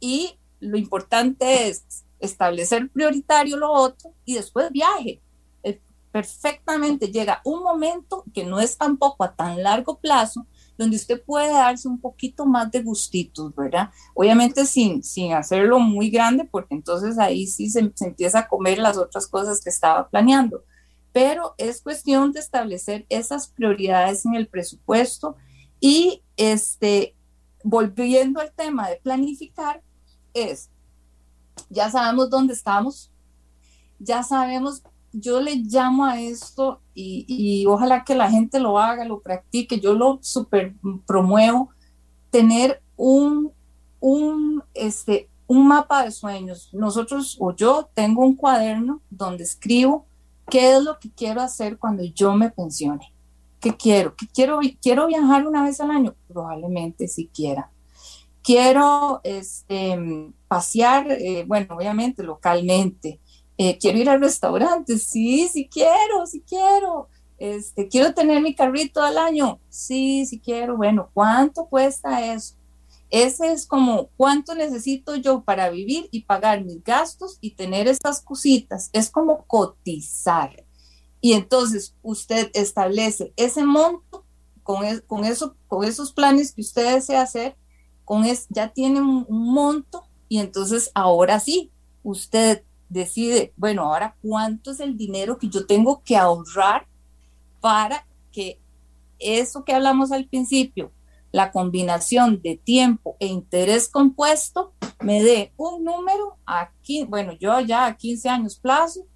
Y lo importante es establecer prioritario lo otro y después viaje. Eh, perfectamente llega un momento que no es tampoco a tan largo plazo, donde usted puede darse un poquito más de gustitos, ¿verdad? Obviamente sin, sin hacerlo muy grande, porque entonces ahí sí se, empieza a comer las otras cosas que estaba planeando. Pero es cuestión de establecer esas prioridades en el presupuesto y este, volviendo al tema de planificar, es, ya sabemos dónde estamos, ya sabemos yo le llamo a esto y, ojalá que la gente lo haga, lo practique, yo lo super promuevo, tener un, un, este, un mapa de sueños. Nosotros o yo tengo un cuaderno donde escribo qué es lo que quiero hacer cuando yo me pensione. ¿Qué quiero? ¿Qué quiero? ¿Quiero viajar una vez al año? Probablemente si quiera. Quiero este, pasear, eh, bueno, obviamente localmente eh, quiero ir al restaurante, sí, sí quiero, sí quiero. Este, quiero tener mi carrito al año, sí, sí quiero. Bueno, ¿cuánto cuesta eso? Ese es como cuánto necesito yo para vivir y pagar mis gastos y tener esas cositas. Es como cotizar. Y entonces usted establece ese monto con, con, eso, con esos planes que usted desea hacer, con es, ya tiene un monto y entonces ahora sí, usted decide, bueno, ahora cuánto es el dinero que yo tengo que ahorrar para que eso que hablamos al principio, la combinación de tiempo e interés compuesto, me dé un número aquí, bueno, yo ya a 15 años plazo,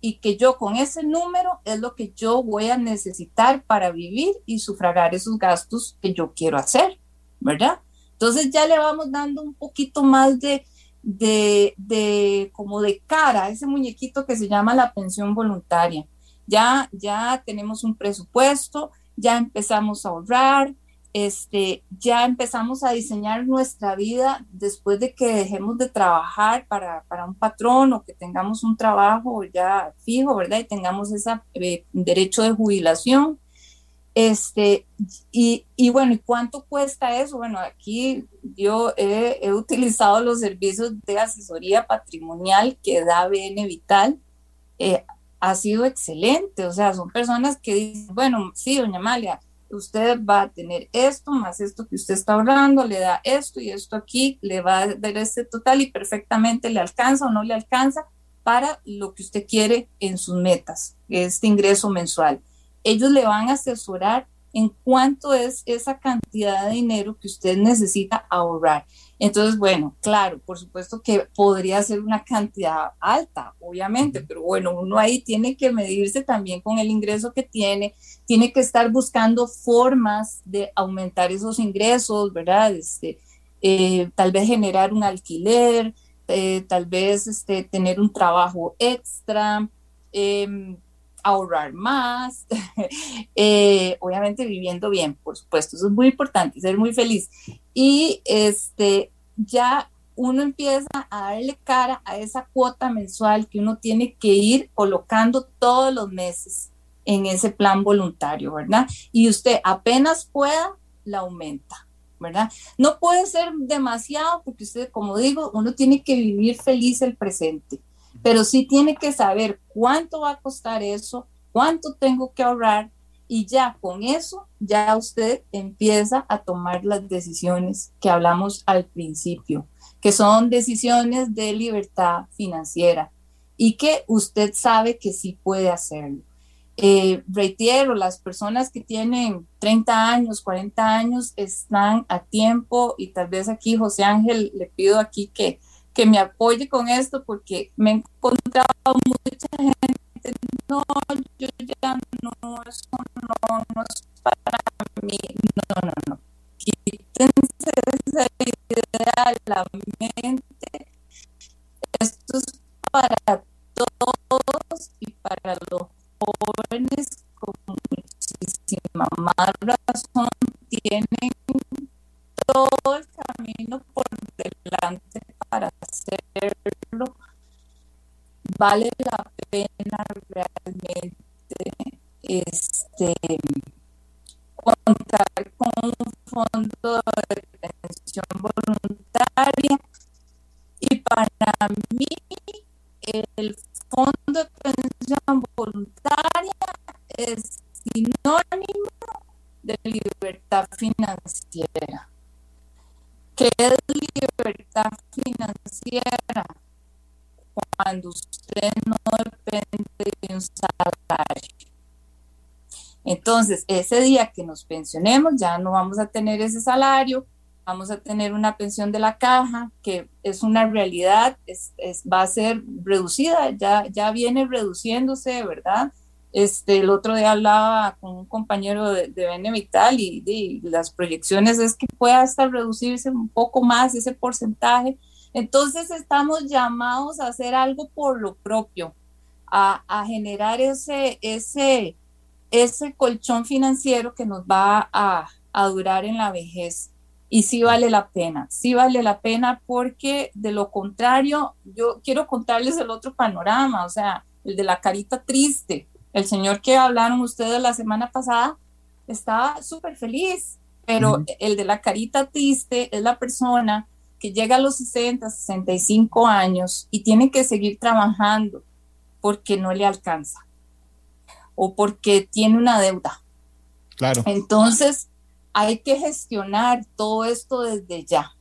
y que yo con ese número es lo que yo voy a necesitar para vivir y sufragar esos gastos que yo quiero hacer, ¿verdad? Entonces ya le vamos dando un poquito más de, de, de, como de cara, ese muñequito que se llama la pensión voluntaria. Ya, ya tenemos un presupuesto, ya empezamos a ahorrar, este, ya empezamos a diseñar nuestra vida después de que dejemos de trabajar para, para un patrón o que tengamos un trabajo ya fijo, ¿verdad? Y tengamos ese eh, derecho de jubilación. Este, y, y, bueno, ¿y cuánto cuesta eso? Bueno, aquí yo he, utilizado los servicios de asesoría patrimonial que da BN Vital. Eh, ha sido excelente, o sea, son personas que dicen, bueno, sí, doña Amalia, usted va a tener esto, más esto que usted está ahorrando, le da esto y esto aquí, le va a dar este total y perfectamente le alcanza o no le alcanza para lo que usted quiere en sus metas, este ingreso mensual ellos le van a asesorar en cuánto es esa cantidad de dinero que usted necesita ahorrar. Entonces, bueno, claro, por supuesto que podría ser una cantidad alta, obviamente, pero bueno, uno ahí tiene que medirse también con el ingreso que tiene, tiene que estar buscando formas de aumentar esos ingresos, ¿verdad? Este, eh, tal vez generar un alquiler, eh, tal vez este, tener un trabajo extra. Em, ahorrar más, eh, obviamente viviendo bien, por supuesto, eso es muy importante, ser muy feliz. Y este, ya uno empieza a darle cara a esa cuota mensual que uno tiene que ir colocando todos los meses en ese plan voluntario, ¿verdad? Y usted apenas pueda, la aumenta, ¿verdad? No puede ser demasiado porque usted, como digo, uno tiene que vivir feliz el presente pero sí tiene que saber cuánto va a costar eso, cuánto tengo que ahorrar y ya con eso ya usted empieza a tomar las decisiones que hablamos al principio, que son decisiones de libertad financiera y que usted sabe que sí puede hacerlo. Eh, reitero, las personas que tienen 30 años, 40 años están a tiempo y tal vez aquí José Ángel le pido aquí que que me apoye con esto porque me he encontrado mucha gente, no, yo ya no, eso no, no es para mí, no, no, no. Quítense esa idea de la mente. Esto es para Vale la pena realmente este contar con un fondo de pensión voluntaria y para mí el fondo de pensión voluntaria es sinónimo de libertad financiera. ¿Qué es libertad financiera? Cuando salario. Entonces, ese día que nos pensionemos, ya no vamos a tener ese salario, vamos a tener una pensión de la caja, que es una realidad, va a ser reducida, ya, ya viene reduciéndose, ¿verdad? Este, el otro día hablaba con un compañero de, de Benevital y, y, las proyecciones es que pueda hasta reducirse un poco más ese porcentaje. Entonces estamos llamados a hacer algo por lo propio, a, a generar ese, ese, ese colchón financiero que nos va a, a durar en la vejez. Y sí vale la pena, sí vale la pena porque de lo contrario, yo quiero contarles el otro panorama, o sea, el de la carita triste. El señor que hablaron ustedes la semana pasada estaba súper feliz, pero el de la carita triste es la persona que llega a los 60, 65 años y tiene que seguir trabajando porque no le alcanza o porque tiene una deuda. Claro. Entonces, hay que gestionar todo esto desde ya.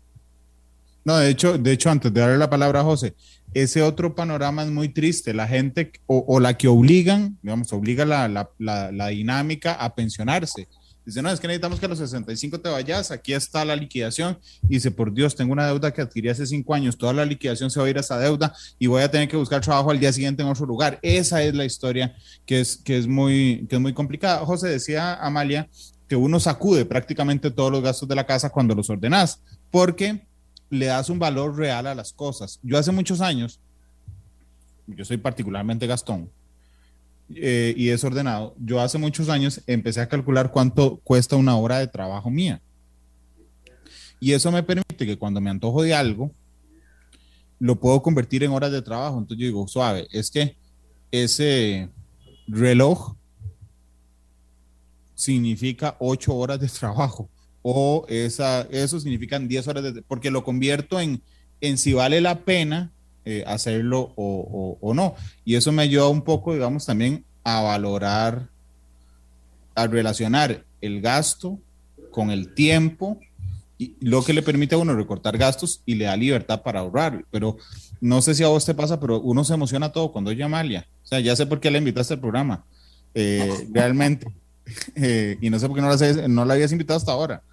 No, de hecho, de hecho, antes de darle la palabra a José, ese otro panorama es muy triste. La gente o, la que obligan, digamos, obliga la, la, la, dinámica a pensionarse. Dice, no, es que necesitamos que a los 65 te vayas, aquí está la liquidación. Y dice, por Dios, tengo una deuda que adquirí hace cinco años, toda la liquidación se va a ir a esa deuda y voy a tener que buscar trabajo al día siguiente en otro lugar. Esa es la historia que es, que es, muy, que es muy complicada. José decía, Amalia, que uno sacude prácticamente todos los gastos de la casa cuando los ordenas, porque le das un valor real a las cosas. Yo hace muchos años, yo soy particularmente gastón eh, y desordenado, yo hace muchos años empecé a calcular cuánto cuesta una hora de trabajo mía. Y eso me permite que cuando me antojo de algo, lo puedo convertir en horas de trabajo. Entonces yo digo, suave, es que ese reloj significa ocho horas de trabajo o esa, eso significan 10 horas, de, porque lo convierto en, en si vale la pena eh, hacerlo o, o, no. Y eso me ayuda un poco, digamos, también a valorar, a relacionar el gasto con el tiempo, y lo que le permite a uno recortar gastos y le da libertad para ahorrar. Pero no sé si a vos te pasa, pero uno se emociona todo cuando oye Amalia. O sea, ya sé por qué le invitaste al programa. Eh, realmente. Eh, y no sé por qué no la, no la habías invitado hasta ahora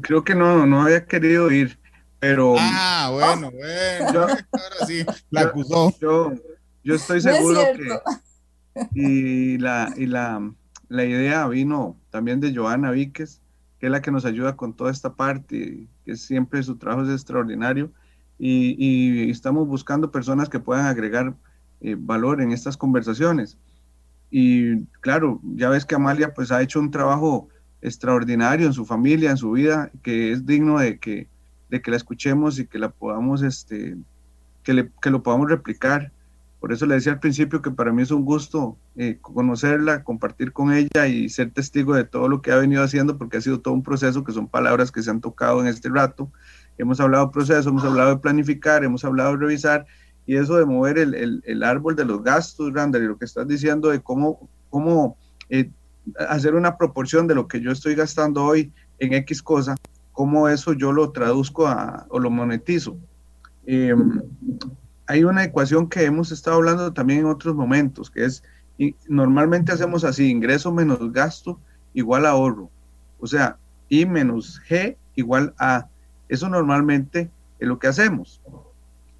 creo que no, no había querido ir, pero... Ah, bueno, bueno, yo, ahora sí, la acusó. Yo, yo, estoy seguro que... Y, la, y la, la idea vino también de Joana Víquez, que es la que nos ayuda con toda esta parte, que siempre su trabajo es extraordinario, y, y estamos buscando personas que puedan agregar eh, valor en estas conversaciones. Y claro, ya ves que Amalia pues ha hecho un trabajo extraordinario en su familia, en su vida, que es digno de que, de que la escuchemos y que la podamos, este, que, le, que lo podamos replicar. Por eso le decía al principio que para mí es un gusto eh, conocerla, compartir con ella y ser testigo de todo lo que ha venido haciendo, porque ha sido todo un proceso, que son palabras que se han tocado en este rato. Hemos hablado de proceso, hemos hablado de planificar, hemos hablado de revisar, y eso de mover el, el, el árbol de los gastos, Randall, y lo que estás diciendo de cómo, cómo eh, hacer una proporción de lo que yo estoy gastando hoy en X cosa, cómo eso yo lo traduzco a, o lo monetizo. Em, hay una ecuación que hemos estado hablando también en otros momentos, que es, y normalmente hacemos así, ingreso menos gasto igual a ahorro. O sea, I menos G igual a. Eso normalmente es lo que hacemos.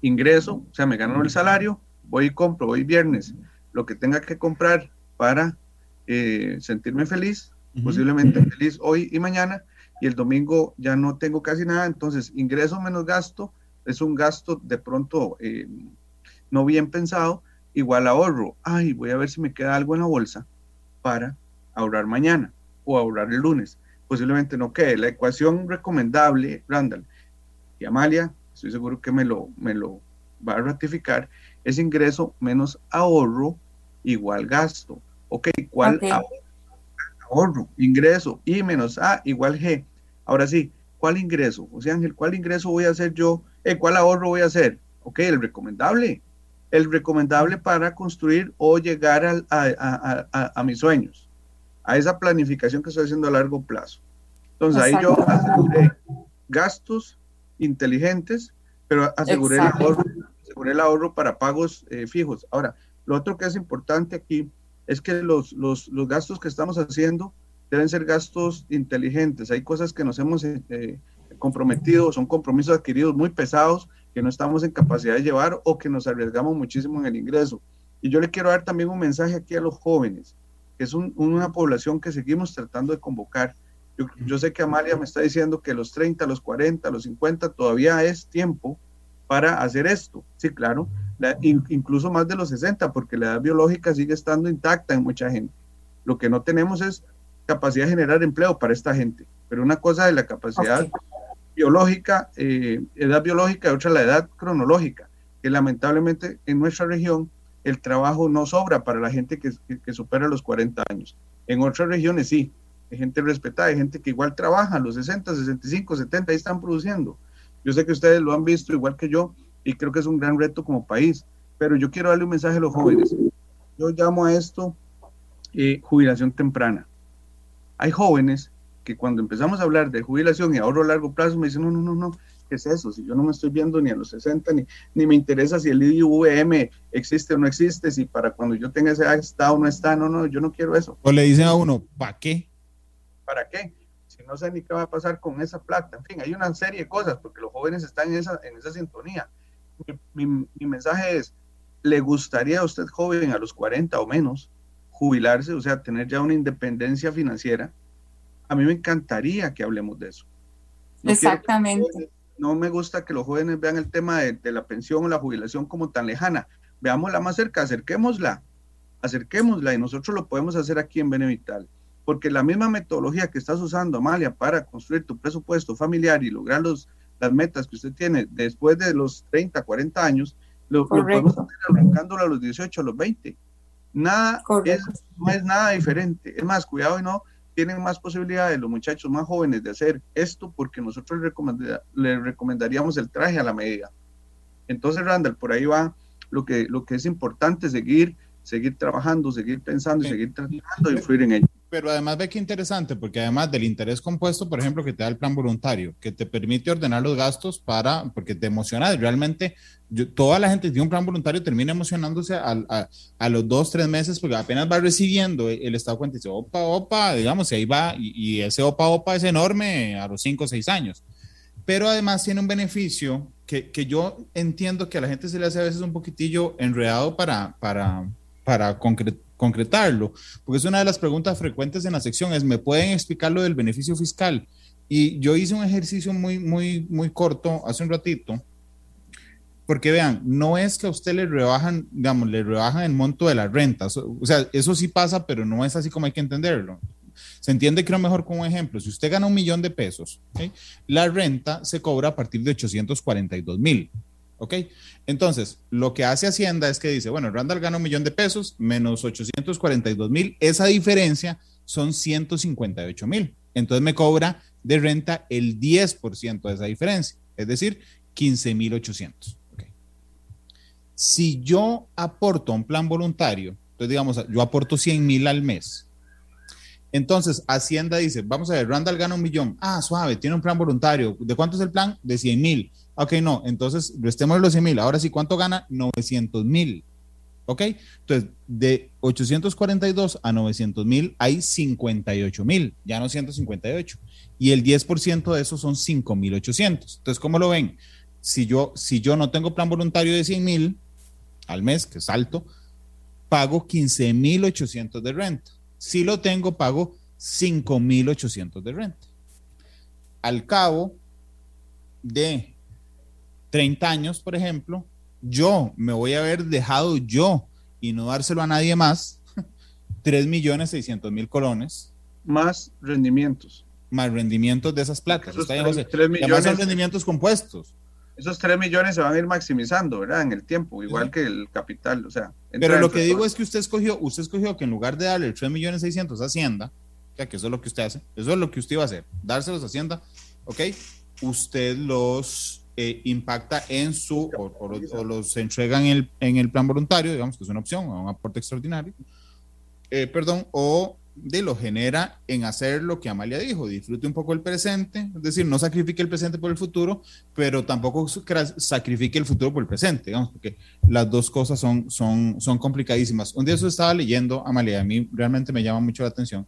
Ingreso, o sea, me gano el salario, voy y compro hoy viernes lo que tenga que comprar para eh, sentirme feliz, posiblemente feliz hoy y mañana, y el domingo ya no tengo casi nada, entonces ingreso menos gasto es un gasto de pronto eh, no bien pensado, igual ahorro. Ay, voy a ver si me queda algo en la bolsa para ahorrar mañana o ahorrar el lunes. Posiblemente no quede. La ecuación recomendable, Randall y Amalia, estoy seguro que me lo, me lo va a ratificar, es ingreso menos ahorro igual gasto. Ok, ¿cuál Ahorro, ingreso, I menos A igual G. Ahora sí, ¿cuál ingreso? O sea, Ángel, ¿cuál ingreso voy a hacer yo? Eh, ¿Cuál ahorro voy a hacer? Ok, el recomendable. El recomendable para construir o llegar a, mis sueños, a esa planificación que estoy haciendo a largo plazo. Entonces ahí yo aseguré gastos inteligentes, pero aseguré el, ahorro, aseguré el, ahorro, para pagos eh, fijos. Ahora, lo otro que es importante aquí es que los, los, los, gastos que estamos haciendo deben ser gastos inteligentes. Hay cosas que nos hemos eh, comprometidos, son compromisos adquiridos muy pesados que no estamos en capacidad de llevar o que nos arriesgamos muchísimo en el ingreso. Y yo le quiero dar también un mensaje aquí a los jóvenes, que es una población que seguimos tratando de convocar. Yo, sé que Amalia me está diciendo que los 30, los 40, los 50 todavía es tiempo para hacer esto. Sí, claro, incluso más de los 60, porque la edad biológica sigue estando intacta en mucha gente. Lo que no tenemos es capacidad de generar empleo para esta gente. Pero una cosa de la capacidad biológica, eh, edad biológica y otra la edad cronológica, que lamentablemente en nuestra región el trabajo no sobra para la gente que, supera los 40 años. En otras regiones sí, hay gente respetada, hay gente que igual trabaja, los 60, 65, 70, ahí están produciendo. Yo sé que ustedes lo han visto igual que yo y creo que es un gran reto como país, pero yo quiero darle un mensaje a los jóvenes. Yo llamo a esto eh, jubilación temprana. Hay jóvenes que cuando empezamos a hablar de jubilación y ahorro a largo plazo, me dicen, no, no, no, no, ¿qué es eso? Si yo no me estoy viendo ni a los 60, ni, ni me interesa si el IVM existe o no existe, si para cuando yo tenga ese edad está o no está, no, no, yo no quiero eso. O le dicen a uno, ¿para qué? ¿Para qué? No sé ni qué va a pasar con esa plata. En fin, hay una serie de cosas, porque los jóvenes están en esa, en esa sintonía. Mi, mi, mi mensaje es, ¿le gustaría a usted joven a los 40 o menos jubilarse, o sea, tener ya una independencia financiera? a mí me encantaría que hablemos de eso. Exactamente. no me gusta que los jóvenes vean el tema de, la pensión o la jubilación como tan lejana. Veámosla más cerca, acerquémosla, acerquémosla y nosotros lo podemos hacer aquí en Benevital. Porque la misma metodología que estás usando, Amalia, para construir tu presupuesto familiar y lograr los, las metas que usted tiene después de los 30, 40 años, lo, podemos hacer arrancándolo a los 18, a los 20. Nada es, no es nada diferente. Es más, cuidado y no tienen más posibilidades los muchachos más jóvenes de hacer esto porque nosotros les, recomendaríamos el traje a la medida. Entonces, Randall, por ahí va lo que, lo que es importante, seguir, seguir trabajando, seguir pensando y seguir tratando de influir en ello pero además ve que interesante, porque además del interés compuesto, por ejemplo, que te da el plan voluntario, que te permite ordenar los gastos para, porque te emociona, realmente toda la gente que tiene un plan voluntario termina emocionándose a, a, los dos, tres meses, porque apenas va recibiendo el, Estado cuenta y dice, opa, opa, digamos, y ahí va, y, ese opa, opa es enorme a los cinco o seis años. Pero además tiene un beneficio que, que yo entiendo que a la gente se le hace a veces un poquitillo enredado para, para, para concretar concretarlo, porque es una de las preguntas frecuentes en la sección, es, ¿me pueden explicar lo del beneficio fiscal? Y yo hice un ejercicio muy, muy, muy corto hace un ratito, porque vean, no es que a usted le rebajan, digamos, le rebajan el monto de la renta, o sea, eso sí pasa, pero no es así como hay que entenderlo. Se entiende, creo, mejor con un ejemplo. Si usted gana un millón de pesos, la renta se cobra a partir de 842 mil. ¿Ok? Entonces, lo que hace Hacienda es que dice, bueno, Randall gana un millón de pesos menos 842 mil, esa diferencia son 158 mil. Entonces me cobra de renta el 10% de esa diferencia, es decir, 15 mil 800. Si yo aporto un plan voluntario, entonces digamos, yo aporto 100 mil al mes. Entonces, Hacienda dice, vamos a ver, Randall gana un millón. Ah, suave, tiene un plan voluntario. ¿De cuánto es el plan? De 100 mil. Ok, no, entonces restemos los 100 mil. Ahora sí, ¿cuánto gana? 900 mil. ¿Ok? Entonces, de 842 a 900 mil hay 58 mil, ya no 158. Y el 10% de eso son 5,800. Entonces, ¿cómo lo ven? si yo, si yo no tengo plan voluntario de 100 mil al mes, que es alto, pago 15 mil 800 de renta. Si lo tengo, pago 5 mil 800 de renta. Al cabo de 30 años, por ejemplo, yo me voy a haber dejado yo y no dárselo a nadie más 3 millones 600 mil colones. Más rendimientos. Más rendimientos de esas platas. Esos Está bien, José. millones. son rendimientos compuestos. Esos 3 millones se van a ir maximizando, ¿verdad? En el tiempo, igual que el capital, o sea. Pero lo que digo es que usted escogió, usted escogió que en lugar de darle el 3 millones 600 a Hacienda, que eso es lo que usted hace, eso es lo que usted iba a hacer, dárselos a Hacienda, ¿ok? Usted los eh, impacta en su, o, o los- o los entrega en el, en el plan voluntario, digamos que es una opción, un aporte extraordinario, eh, perdón, o de lo genera en hacer lo que Amalia dijo, disfrute un poco el presente, es decir, no sacrifique el presente por el futuro, pero tampoco sacrifique el futuro por el presente, digamos, porque las dos cosas son, son, son complicadísimas. Un día eso estaba leyendo, Amalia, a mí realmente me llama mucho la atención.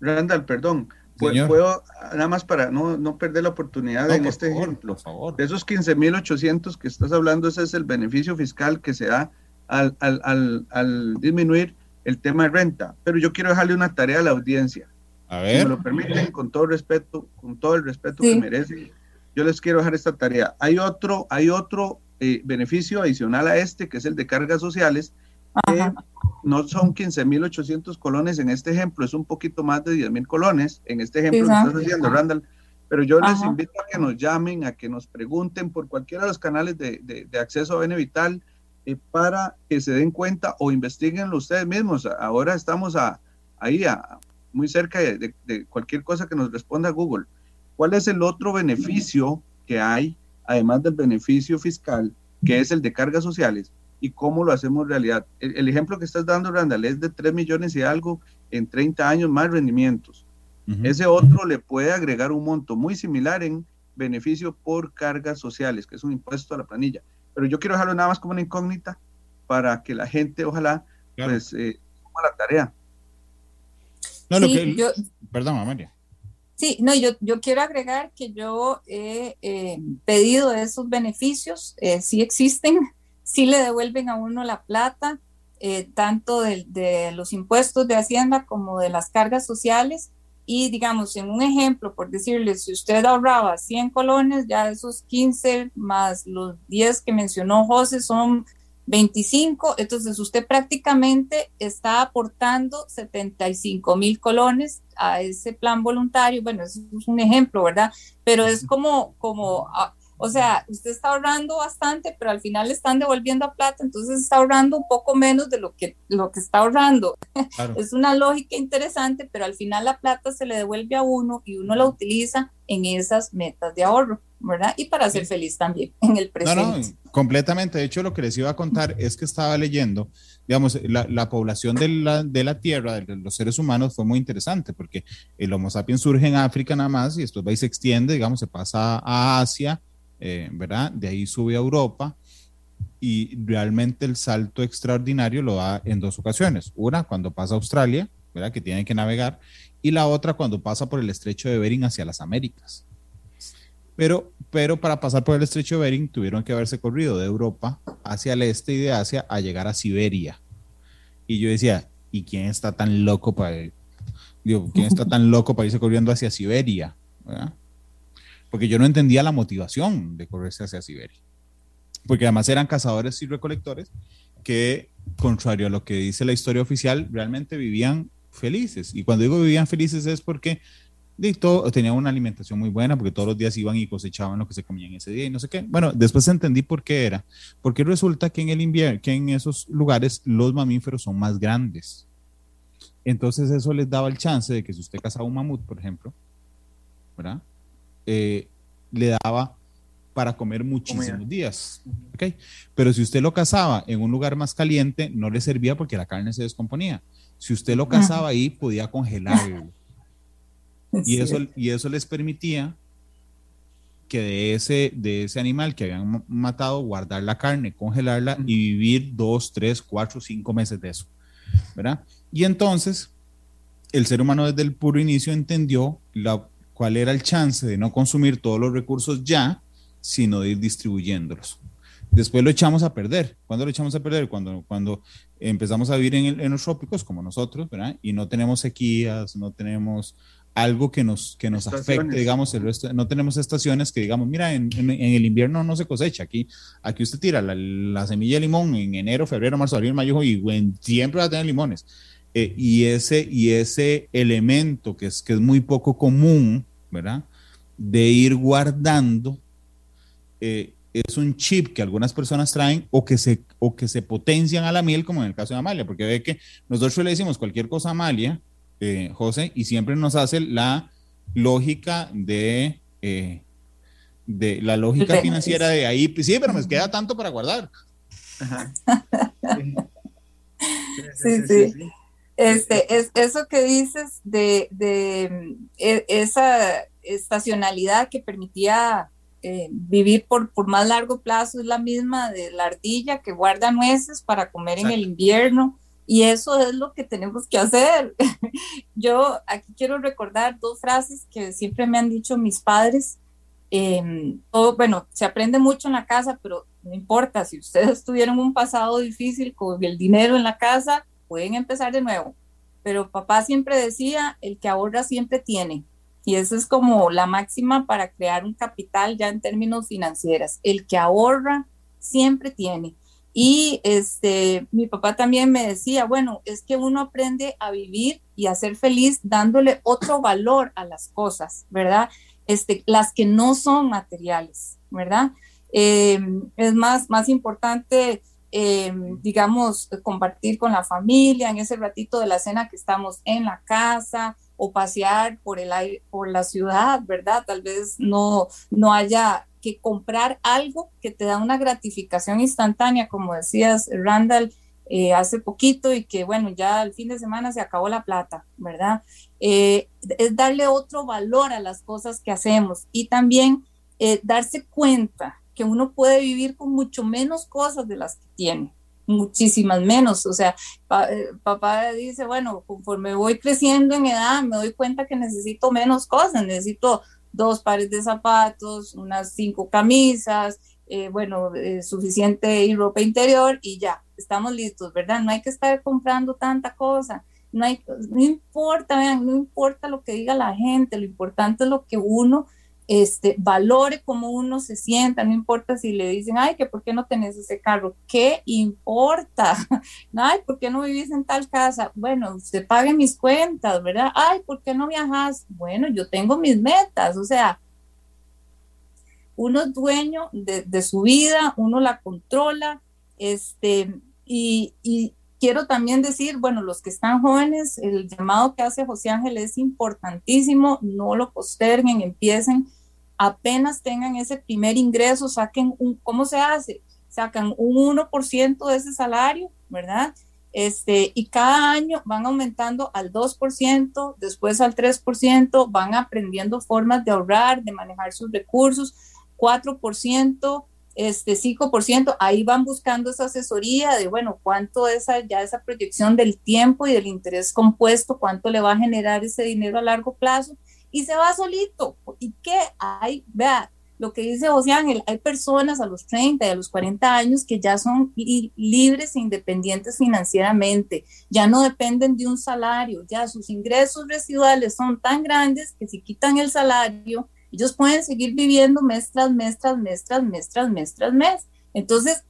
Randall, perdón. Señor. Puedo, nada más para no, no perder la oportunidad No, en por este favor, ejemplo. por favor. De esos 15.800 que estás hablando, ese es el beneficio fiscal que se da al, al, al, al disminuir el tema de renta. Pero yo quiero dejarle una tarea a la audiencia. A Si me ver, lo permiten, con todo respeto, con todo el respeto Sí. que merece, yo les quiero dejar esta tarea. Hay otro, hay otro eh, beneficio adicional a este, que es el de cargas sociales, Ajá. no son 15.800 colones en este ejemplo, es un poquito más de 10.000 colones en este ejemplo que estás haciendo, Randall. Pero yo les invito a que nos llamen, a que nos pregunten por cualquiera de los canales de, de- de acceso a Bene Vital eh, para que se den cuenta o investiguenlo ustedes mismos. Ahora estamos a, ahí, a, muy cerca de, de- de cualquier cosa que nos responda Google. ¿Cuál es el otro beneficio que hay, además del beneficio fiscal, que es el de cargas sociales? ¿Y cómo lo hacemos realidad? El, el ejemplo que estás dando, Randall, es de 3 millones y algo en 30 años más rendimientos. Ese otro le puede agregar un monto muy similar en beneficio por cargas sociales, que es un impuesto a la planilla. Pero yo quiero dejarlo nada más como una incógnita para que la gente, ojalá, Claro. pues, eh, la tarea. no, lo Sí, que, yo, perdón, Amalia. Sí, no, yo, yo quiero agregar que yo he eh, pedido esos beneficios, eh, sí existen, sí le devuelven a uno la plata, eh, tanto de, de los impuestos de Hacienda como de las cargas sociales. Y digamos, en un ejemplo, por decirles, si usted ahorraba 100 colones, ya esos 15 más los 10 que mencionó José son 25, entonces usted prácticamente está aportando 75 mil colones a ese plan voluntario. Bueno, eso es un ejemplo, ¿verdad? Pero es como, como, ah, o sea, usted está ahorrando bastante, pero al final le están devolviendo a plata, entonces está ahorrando un poco menos de lo que, lo que está ahorrando. Claro. Es una lógica interesante, pero al final la plata se le devuelve a uno y uno la utiliza en esas metas de ahorro, ¿verdad? Y para ser feliz también en el No, presente. no, completamente. De hecho, lo que les iba a contar es que estaba leyendo, digamos, la, la población de la, de la Tierra, de los seres humanos, fue muy interesante porque el Homo sapiens surge en África nada más y después va y se extiende, digamos, se pasa a Asia, eh, ¿verdad? De ahí sube a Europa y realmente el salto extraordinario lo da en dos ocasiones. Una, cuando pasa a Australia, ¿verdad? Que tiene que navegar, y la otra cuando pasa por el estrecho de Bering hacia las Américas. Pero, pero para pasar por el estrecho de Bering tuvieron que haberse corrido de Europa hacia el este y de Asia a llegar a Siberia. Y yo decía, ¿y quién está tan loco para digo, quién está tan loco para irse corriendo hacia Siberia? Porque yo no entendía la motivación de correrse hacia Siberia. Porque además eran cazadores y recolectores que, contrario a lo que dice la historia oficial, realmente vivían felices. Y cuando digo vivían felices es porque de todo, tenían una alimentación muy buena, porque todos los días iban y cosechaban lo que se comían ese día y no sé qué. Bueno, después entendí por qué era. Porque resulta que en el invierno, que en esos lugares los mamíferos son más grandes. Entonces eso les daba el chance de que si usted cazaba un mamut, por ejemplo, ¿verdad? Eh, le daba para comer muchísimos Comida. días. ¿ok? Pero si usted lo cazaba en un lugar más caliente, no le servía porque la carne se descomponía. Si usted lo cazaba ahí, podía congelarlo. Y eso, y eso les permitía que de ese, de ese animal que habían ma- matado, guardar la carne, congelarla y vivir dos, tres, cuatro, cinco meses de eso. ¿Verdad? Y entonces, el ser humano desde el puro inicio entendió la, cuál era el chance de no consumir todos los recursos ya, sino de ir distribuyéndolos. Después lo echamos a perder. ¿Cuándo lo echamos a perder? Cuando, cuando empezamos a vivir en, en los trópicos como nosotros, ¿verdad? Y no tenemos sequías, no tenemos algo que nos, que nos afecte, digamos, el resto, no tenemos estaciones que digamos, mira, en, en, el invierno no se cosecha, aquí, aquí usted tira la, la, semilla de limón en enero, febrero, marzo, abril, mayo y siempre va a tener limones. Eh, y, ese, y ese elemento que es, que es muy poco común, ¿verdad? De ir guardando, eh, es un chip que algunas personas traen o que, se, o que se potencian a la miel, como en el caso de Amalia, porque ve que nosotros le decimos cualquier cosa a Amalia, eh, José, y siempre nos hace la lógica de, eh, de la lógica financiera de ahí. Sí, pero me queda tanto para guardar. Sí, sí. Este, es, eso que dices de, e, esa estacionalidad que permitía eh, vivir por, por más largo plazo es la misma de la ardilla que guarda nueces para comer en el invierno y eso es lo que tenemos que hacer. Yo aquí quiero recordar dos frases que siempre me han dicho mis padres. Eh, bueno, se aprende mucho en la casa, pero no importa, si ustedes tuvieron un pasado difícil con el dinero en la casa, pueden empezar de nuevo. Pero papá siempre decía, el que ahorra siempre tiene. Y eso es como la máxima para crear un capital ya en términos financieros. El que ahorra siempre tiene. Y este, mi papá también me decía, bueno, es que uno aprende a vivir y a ser feliz dándole otro valor a las cosas, ¿verdad? Este, las que no son materiales, ¿verdad? Em, es más, más importante, em, digamos, compartir con la familia en ese ratito de la cena que estamos en la casa o pasear por el aire, por la ciudad, ¿verdad? Tal vez no, no haya que comprar algo que te da una gratificación instantánea, como decías, Randall, eh, hace poquito y que bueno, ya el fin de semana se acabó la plata, ¿verdad? Eh, es darle otro valor a las cosas que hacemos y también eh, darse cuenta que uno puede vivir con mucho menos cosas de las que tiene, muchísimas menos. O sea, papá dice, bueno, conforme voy creciendo en edad, me doy cuenta que necesito menos cosas, necesito dos pares de zapatos, unas cinco camisas, eh, bueno, eh, suficiente ropa interior y ya, estamos listos, ¿verdad? No hay que estar comprando tanta cosa. No, hay, no importa, vean, no importa lo que diga la gente, lo importante es lo que uno este, valore cómo uno se sienta, no importa si le dicen, ay, que por qué no tenés ese carro, ¿qué importa? Ay, ¿por qué no vivís en tal casa? Bueno, usted pague mis cuentas, ¿verdad? Ay, ¿por qué no viajas? Bueno, yo tengo mis metas, o sea, uno es dueño de, su vida, uno la controla, este, y, y quiero también decir, bueno, los que están jóvenes, el llamado que hace José Ángel es importantísimo, no lo posterguen, empiecen apenas tengan ese primer ingreso, saquen un, ¿cómo se hace? Sacan un 1% de ese salario, ¿verdad? Este, y cada año van aumentando al 2%, después al 3%, van aprendiendo formas de ahorrar, de manejar sus recursos, 4%, este 5%, ahí van buscando esa asesoría de, bueno, cuánto esa, ya esa proyección del tiempo y del interés compuesto, cuánto le va a generar ese dinero a largo plazo y se va solito. ¿Y qué hay? Vea, lo que dice José Ángel, hay personas a los 30 y a los 40 años que ya son libres e independientes financieramente, ya no dependen de un salario, ya sus ingresos residuales son tan grandes que si quitan el salario, ellos pueden seguir viviendo mes tras mes, tras mes, tras mes, tras mes, tras mes. Entonces,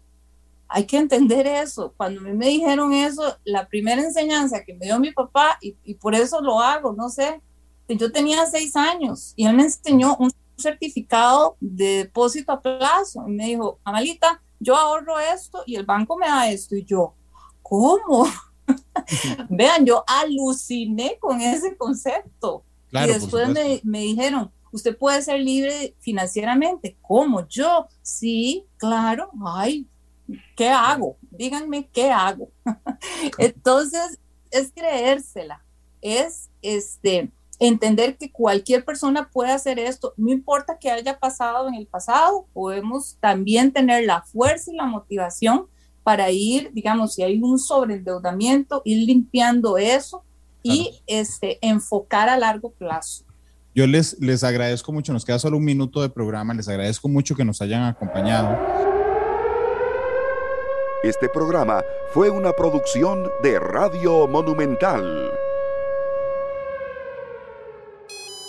hay que entender eso. Cuando a mí me dijeron eso, la primera enseñanza que me dio mi papá, y, y por eso lo hago, no sé, yo tenía seis años y él me enseñó un certificado de depósito a plazo y me dijo, Amalita, yo ahorro esto y el banco me da esto y yo, ¿cómo? Vean, yo aluciné con ese concepto. y después me, me, dijeron, usted puede ser libre financieramente. ¿Cómo? Yo, sí, claro. Ay, ¿qué hago? Díganme qué hago. Entonces, es creérsela, es este entender que cualquier persona puede hacer esto, no importa que haya pasado en el pasado, podemos también tener la fuerza y la motivación para ir, digamos, si hay un sobreendeudamiento, ir limpiando eso y este, enfocar a largo plazo. Yo les, les agradezco mucho, nos queda solo un minuto de programa, les agradezco mucho que nos hayan acompañado. Este programa fue una producción de Radio Monumental.